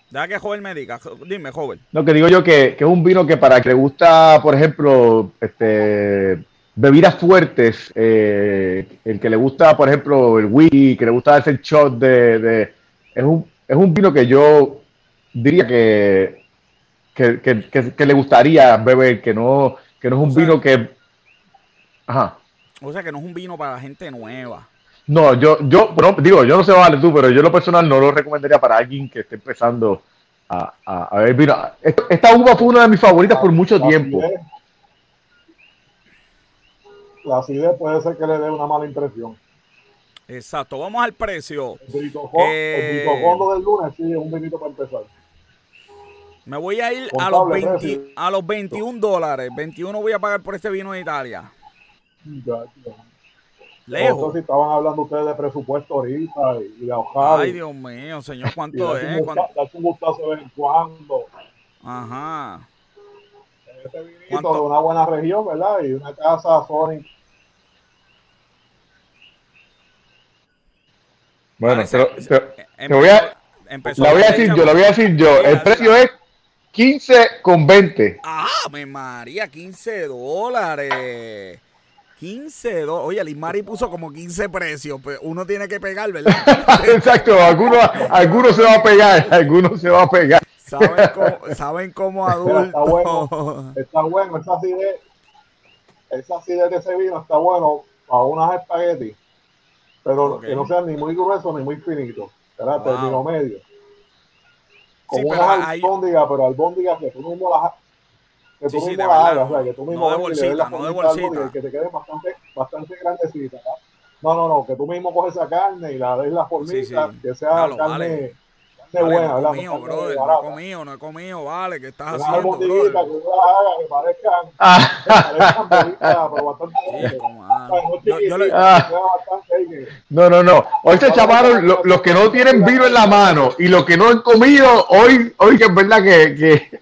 Deja que joven me diga. Dime, joven. no que digo yo que, que es un vino que para que le gusta, por ejemplo, este bebidas fuertes, eh, el que le gusta, por ejemplo, el whisky, que le gusta ese shot de, de- es un es un vino que yo diría que que, que, que- que le gustaría beber, que no que no es un O sea, vino que ajá. O sea que no es un vino para gente nueva. No, yo, yo, no, digo, yo no sé, vale tú, pero yo lo personal no lo recomendaría para alguien que esté empezando a, a, a ver vino. Esta, uva fue una de mis favoritas por mucho tiempo. La acidez puede ser que le dé una mala impresión. Exacto. Vamos al precio. El britocón, Eh. del lunes sí es un vinito para empezar. Me voy a ir a los, Contable, 20 precio. a los 21 dólares. 21 voy a pagar por este vino de Italia. Ya, ya. No Lejos. sé si estaban hablando ustedes de presupuesto ahorita y, y de ahorrar. Ay, Dios mío, señor, ¿cuánto es? darse un gustazo de vez en cuando. Ajá. Este vinito ¿Cuánto? de una buena región, ¿verdad? Y una casa Sony. Bueno, Parece- pero, pero Empezó- te voy a- empezó la voy a decir yo, la voy a decir yo. El precio es 15 con 20. Ah, me María, 15 dólares. 15 dólares. Oye, Lismari puso como 15 precios. Pues uno tiene que pegar, ¿verdad? Exacto, algunos alguno se va a pegar, algunos se va a pegar. ¿Saben cómo, saben cómo Mira, está bueno. adultos? Está bueno, esa acidez, esa acidez de ese vino está bueno para unas espaguetis, pero que no sean ni muy gruesos ni muy finitos, ¿verdad? Wow. Término medio. Como Sí, unas hay- albóndigas, pero albóndigas que tú mismo las que tú Sí, sí, mismo de las hagas, o sea, que tú mismo No de bolsita, no de bolsita. que te quede bastante, bastante grandecita. ¿verdad? No, no, no, que tú mismo coges esa carne y la des la formita, Sí, sí. que sea carne, vale. Vale, buena, no he comido, brother, no he comido, no he comido, vale, ¿qué estás haciendo, albondiguitas brother? que tú las hagas que parezcan parezcan bolitas, pero bastante Sí, grandes. como, O sea, no le- Ah. No, no, no. Hoy se chamaron lo- los que no tienen vino en la mano y los que no han comido, hoy, hoy que es verdad que, que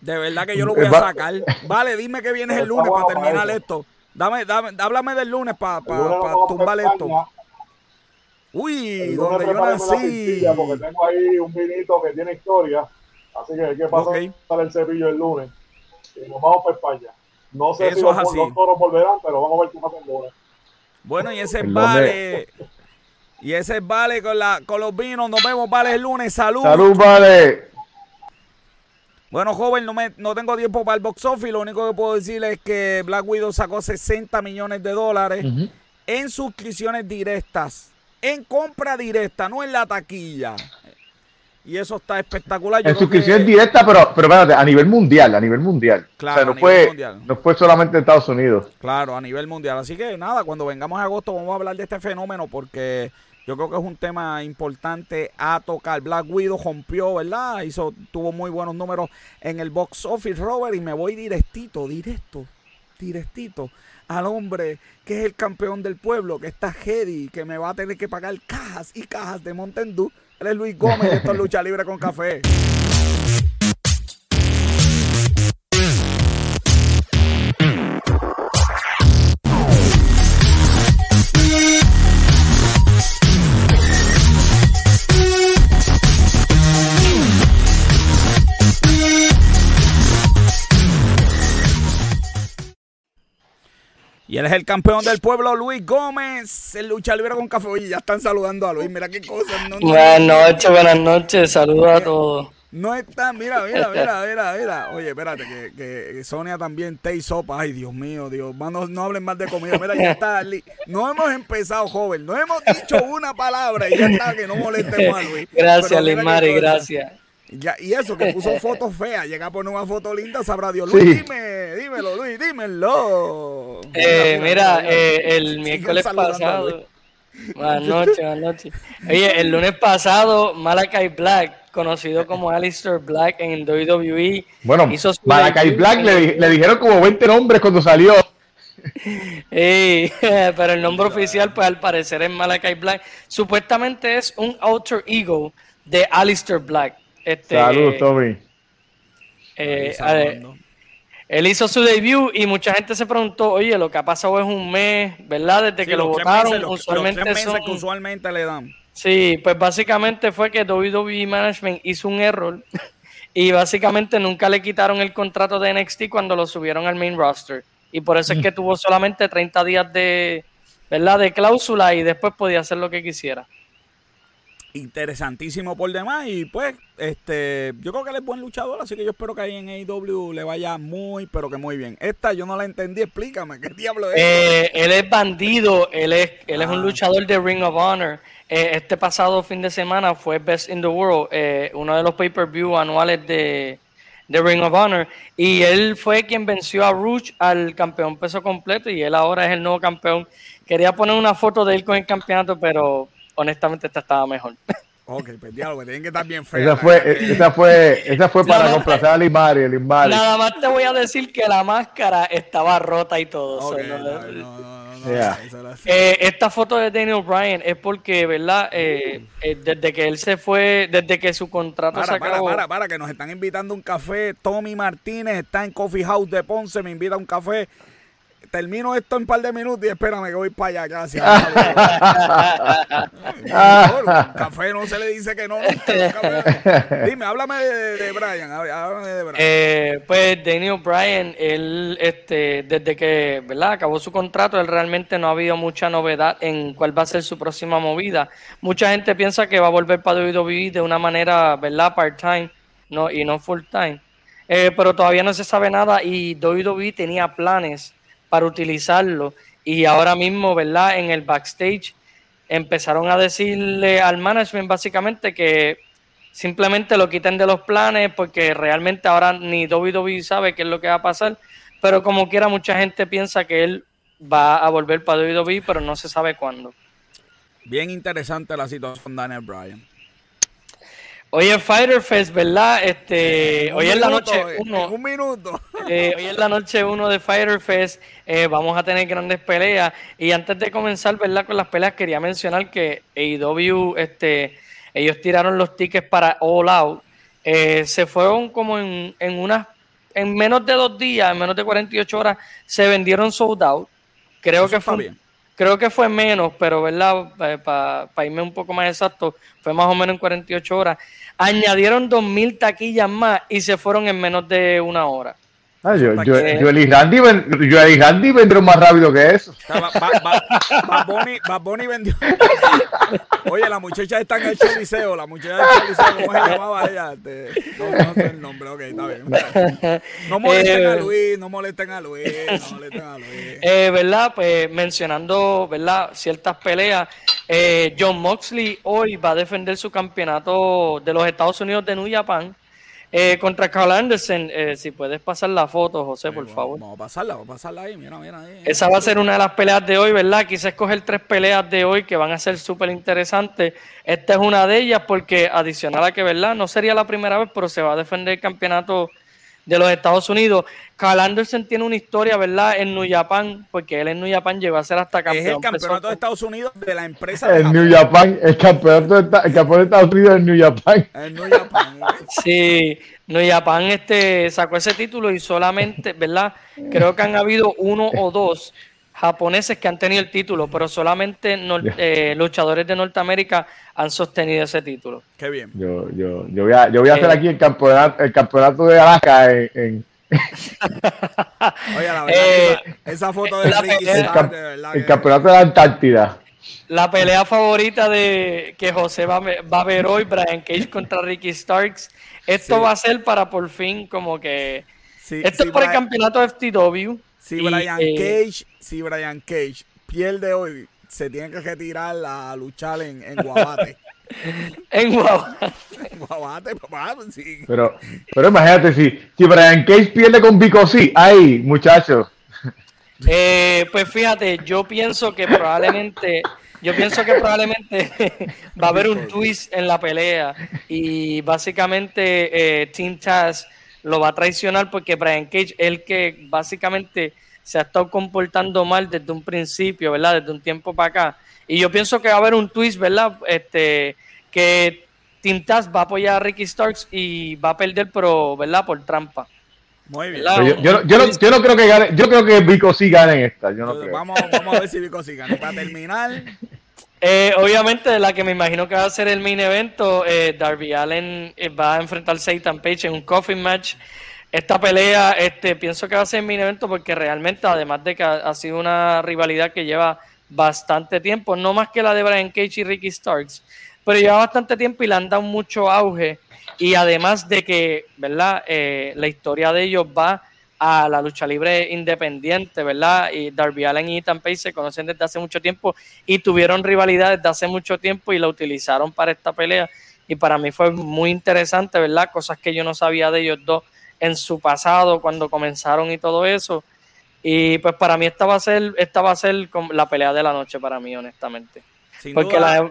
De verdad que yo lo voy a sacar. Vale, dime que vienes el lunes para terminar esto. Dame, dame, háblame del lunes para tumbar esto. Uy, donde yo nací. Porque tengo ahí un vinito que tiene historia. Así que hay que pasar el cepillo el lunes. Y nos vamos para España. No sé si los, los, toros volverán, pero vamos a ver qué pasa el lunes. Bueno, y ese vale. Y ese vale con, la, con los vinos. Nos vemos, vale, el lunes. Salud. Salud, vale. Bueno, joven, no, me, no tengo tiempo para el box office. Lo único que puedo decirle es que Black Widow sacó 60 millones de dólares en suscripciones directas. En compra directa, no en la taquilla. Y eso está espectacular. en suscripción directa, pero, pero espérate, a nivel mundial, a nivel mundial. Claro, no, fue, no fue solamente en Estados Unidos. Claro, a nivel mundial. Así que nada, cuando vengamos a agosto vamos a hablar de este fenómeno porque yo creo que es un tema importante a tocar. Black Widow rompió, ¿verdad? Hizo, tuvo muy buenos números en el box office, Robert, y me voy directito, directo, directito al hombre que es el campeón del pueblo, que está heavy, que me va a tener que pagar cajas y cajas de Mountain él es Luis Gómez, esto es Lucha Libre con Café. Y él es el campeón del pueblo, Luis Gómez. El lucha libre con café. Oye, ya están saludando a Luis. Mira qué cosa. buenas noches, buenas noches. Saludos a todos. No está, mira, mira, mira, mira, mira. Oye, espérate, que, que Sonia también te y sopa. Ay, Dios mío, Dios. No, no hablen más de comida. Mira, ya está. No hemos empezado, joven. No hemos dicho una palabra y ya está, que no molestemos a Luis. Gracias, Limari, gracias. Ya, y eso, que puso fotos feas, llega a poner una foto linda, sabrá Dios. Luis, dime, dímelo, Luis, dímelo. Eh, mira, eh, el miércoles pasado. Buenas noches, buenas noches. Oye, el lunes pasado, Malakai Black, conocido como Alistair Black en WWE. Bueno, Malakai Black le, le, dijeron como 20 nombres cuando salió. pero el nombre oficial, pues al parecer es Malakai Black. Supuestamente es un alter ego de Alistair Black. Este, Saludos, Tommy. Eh, él hizo su debut y mucha gente se preguntó, oye, lo que ha pasado es un mes, ¿verdad? Desde que lo votaron, usualmente son... que usualmente le dan. Sí, pues básicamente fue que WWE Management hizo un error y básicamente nunca le quitaron el contrato de NXT cuando lo subieron al main roster. Y por eso es que tuvo solamente 30 días de, ¿verdad? de cláusula y después podía hacer lo que quisiera interesantísimo por demás y pues este yo creo que él es buen luchador así que yo espero que ahí en AEW le vaya muy pero que muy bien. Esta yo no la entendí explícame qué diablo es eh, él es bandido él es él es un ah. luchador de Ring of Honor. Eh, este pasado fin de semana fue Best in the World eh, uno de los pay per view anuales de de Ring of Honor. Y él fue quien venció a Rouge al campeón peso completo y él ahora es el nuevo campeón. Quería poner una foto de él con el campeonato pero honestamente esta estaba mejor. Ok, pues diálogo, tienen que estar bien fea. Esa fue, esa fue, esa fue para complacer a Limari, Limari. Nada más te voy a decir que la máscara estaba rota y todo. esta foto de Daniel Bryan es porque, ¿verdad? Eh, eh, desde que él se fue, desde que su contrato se acabó. Para, para, para, que nos están invitando a un café. Tommy Martínez está en Coffee House de Ponce, me invita a un café termino esto en un par de minutos y espérame que voy para allá, gracias. café no se le dice que no. Dime, háblame de, Brian. Háblame de Brian. Eh, pues Daniel Bryan, él, este, desde que ¿verdad? acabó su contrato, él realmente no ha habido mucha novedad en cuál va a ser su próxima movida. Mucha gente piensa que va a volver para WWE de una manera, ¿verdad? Part-time no, y no full-time. Eh, pero todavía no se sabe nada y WWE tenía planes para utilizarlo. Y ahora mismo, ¿verdad? En el backstage empezaron a decirle al management básicamente que simplemente lo quiten de los planes porque realmente ahora ni WWE sabe qué es lo que va a pasar. Pero como quiera, mucha gente piensa que él va a volver para WWE, pero no se sabe cuándo. Bien interesante la situación Daniel Bryan. Hoy es Fighter Fest, ¿verdad? Este, hoy es la noche uno. Un minuto. Eh, hoy es la noche uno de Fighter Fest. Eh, vamos a tener grandes peleas. Y antes de comenzar, ¿verdad? Con las peleas, quería mencionar que AEW, este, ellos tiraron los tickets para All Out. Eh, se fueron como en, en unas en menos de dos días, en menos de 48 horas, se vendieron sold out. Creo que fue bien. Creo que fue menos, pero verdad, eh, para irme un poco más exacto, fue más o menos en 48 horas. Añadieron 2.000 taquillas más y se fueron en menos de una hora. Ah, yo, yo, yo, y Randy, Randy vendieron más rápido que eso. Bad Bunny, vendió. Oye, la muchacha está en el Choliseo. La muchacha del Choliseo, ¿cómo se llamaba ella? No, no sé el nombre, ok, está bien. No molesten a eh, Luis, no molesten a Luis, no molesten a Luis. Eh, ¿Verdad? Pues mencionando, ¿verdad? Ciertas peleas. Eh, John Moxley hoy va a defender su campeonato de los Estados Unidos de New Japan eh, contra Carl Anderson, eh, si puedes pasar la foto, José, por favor. Vamos a pasarla, vamos a pasarla ahí, mira, mira ahí. Esa va a ser una de las peleas de hoy, ¿verdad? Quise escoger tres peleas de hoy que van a ser súper interesantes. Esta es una de ellas porque adicional a que, ¿verdad? No sería la primera vez, pero se va a defender el campeonato de los Estados Unidos. Carl Anderson tiene una historia, ¿verdad? En New Japan, porque él en New Japan llegó a ser hasta campeón. Es el campeonato de Estados Unidos de la empresa. En New Japan, el campeonato de, el campeonato de Estados Unidos en New Japan. En New Japan. sí, New Japan este, sacó ese título y solamente, ¿verdad? Creo que han habido uno o dos japoneses que han tenido el título, pero solamente eh, luchadores de Norteamérica han sostenido ese título. Qué bien. Yo, yo, yo voy a, yo voy a hacer eh, aquí el campeonato, el campeonato de Alaska en, Oye, la verdad, eh, esa foto de Ricky el, campeonato de la Antártida. La pelea favorita de que José va, va a ver hoy, Brian Cage contra Ricky Starks. Esto va a ser para por fin como que... esto es por el campeonato FTW. Si Brian eh, Cage, si Brian Cage pierde hoy, se tiene que retirar a luchar en, en Guabate. en Guabate. en Guabate, papá, sí. Pero, pero imagínate, si, si Brian Cage pierde con Vico, sí, ahí, muchachos. Eh, pues fíjate, yo pienso que probablemente, yo pienso que probablemente va a haber un twist en la pelea y básicamente eh, Team Taz lo va a traicionar porque Brian Cage es el que básicamente se ha estado comportando mal desde un principio, ¿verdad? Desde un tiempo para acá. Y yo pienso que va a haber un twist, ¿verdad? Este, que Team Taz va a apoyar a Ricky Starks y va a perder, pero, ¿verdad? Por trampa. Muy bien. Yo, yo, yo, no, yo, no, creo que gane, yo creo que Vico sí gane en esta. Yo no creo. Vamos, vamos a ver si Vico sí gane. Para terminar, eh, obviamente, la que me imagino que va a ser el main evento, eh, Darby Allen eh, va a enfrentar a Satan Page en un coffin match. Esta pelea, este, pienso que va a ser el main evento porque realmente, además de que ha, sido una rivalidad que lleva bastante tiempo, no más que la de Brian Cage y Ricky Starks, pero lleva bastante tiempo y le han dado mucho auge. Y además de que, ¿verdad? la historia de ellos va a la lucha libre independiente, ¿verdad? Y Darby Allen y Ethan Page se conocen desde hace mucho tiempo y tuvieron rivalidad desde hace mucho tiempo y la utilizaron para esta pelea. Y para mí fue muy interesante, ¿verdad? Cosas que yo no sabía de ellos dos en su pasado, cuando comenzaron y todo eso. Y pues para mí esta va a ser, esta va a ser la pelea de la noche para mí, honestamente. Porque la,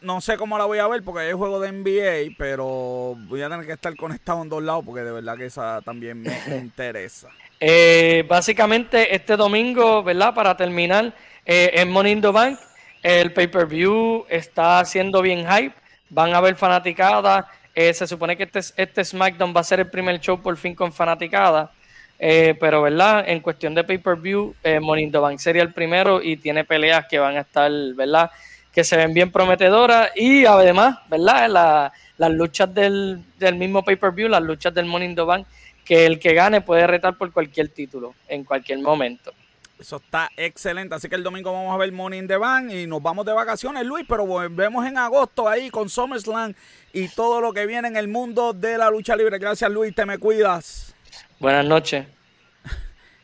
no, sé cómo la voy a ver porque es juego de NBA, pero voy a tener que estar conectado en dos lados porque de verdad que esa también me, interesa. Eh, básicamente este domingo, ¿verdad? Para terminar, eh, en Money in the Bank, el pay-per-view está haciendo bien hype, van a haber fanaticadas, eh, se supone que este, este SmackDown va a ser el primer show por fin con fanaticadas. pero, ¿verdad? En cuestión de pay-per-view, Money in the Bank sería el primero y tiene peleas que van a estar, ¿verdad? Que se ven bien prometedoras y además, ¿verdad? las luchas del, mismo pay-per-view, las luchas del Morning the Bank, que el que gane puede retar por cualquier título en cualquier momento. Eso está excelente. Así que el domingo vamos a ver Money in the Bank y nos vamos de vacaciones, Luis, pero volvemos en agosto ahí con SummerSlam y todo lo que viene en el mundo de la lucha libre. Gracias, Luis. Te me cuidas. Buenas noches.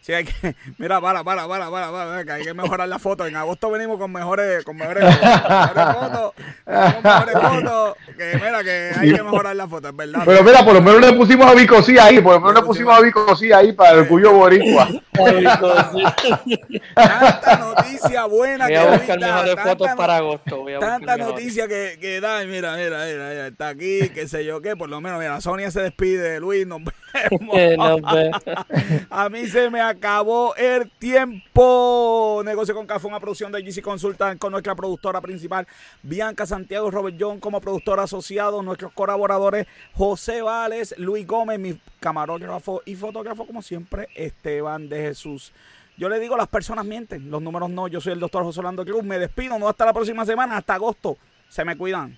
mira, para, para, para, para, para, que hay que mejorar la foto. En agosto venimos con mejores, con mejores, fotos, con mejores fotos. Que mira, que hay que mejorar la foto, es verdad. Pero mira, por lo menos le pusimos a Vicosí ahí, por lo menos le pusimos a Vicosí ahí para el cuyo boricua. tanta noticia buena voy a buscar mejores fotos para agosto. tanta noticia que, que da, mira, mira, mira, está aquí, qué sé yo qué, por lo menos, mira, Sonia se despide, Luis, nos vemos. a mí se me ha acabó el tiempo. Negocio con Café, una producción de GC Consultant con nuestra productora principal, Bianca Santiago, Robert John como productor asociado, nuestros colaboradores, José Vales, Luis Gómez, mi camarógrafo y fotógrafo, como siempre, Esteban de Jesús. Yo le digo, las personas mienten, los números no. Yo soy el doctor José Orlando Cruz. Me despido, no hasta la próxima semana, hasta agosto. Se me cuidan.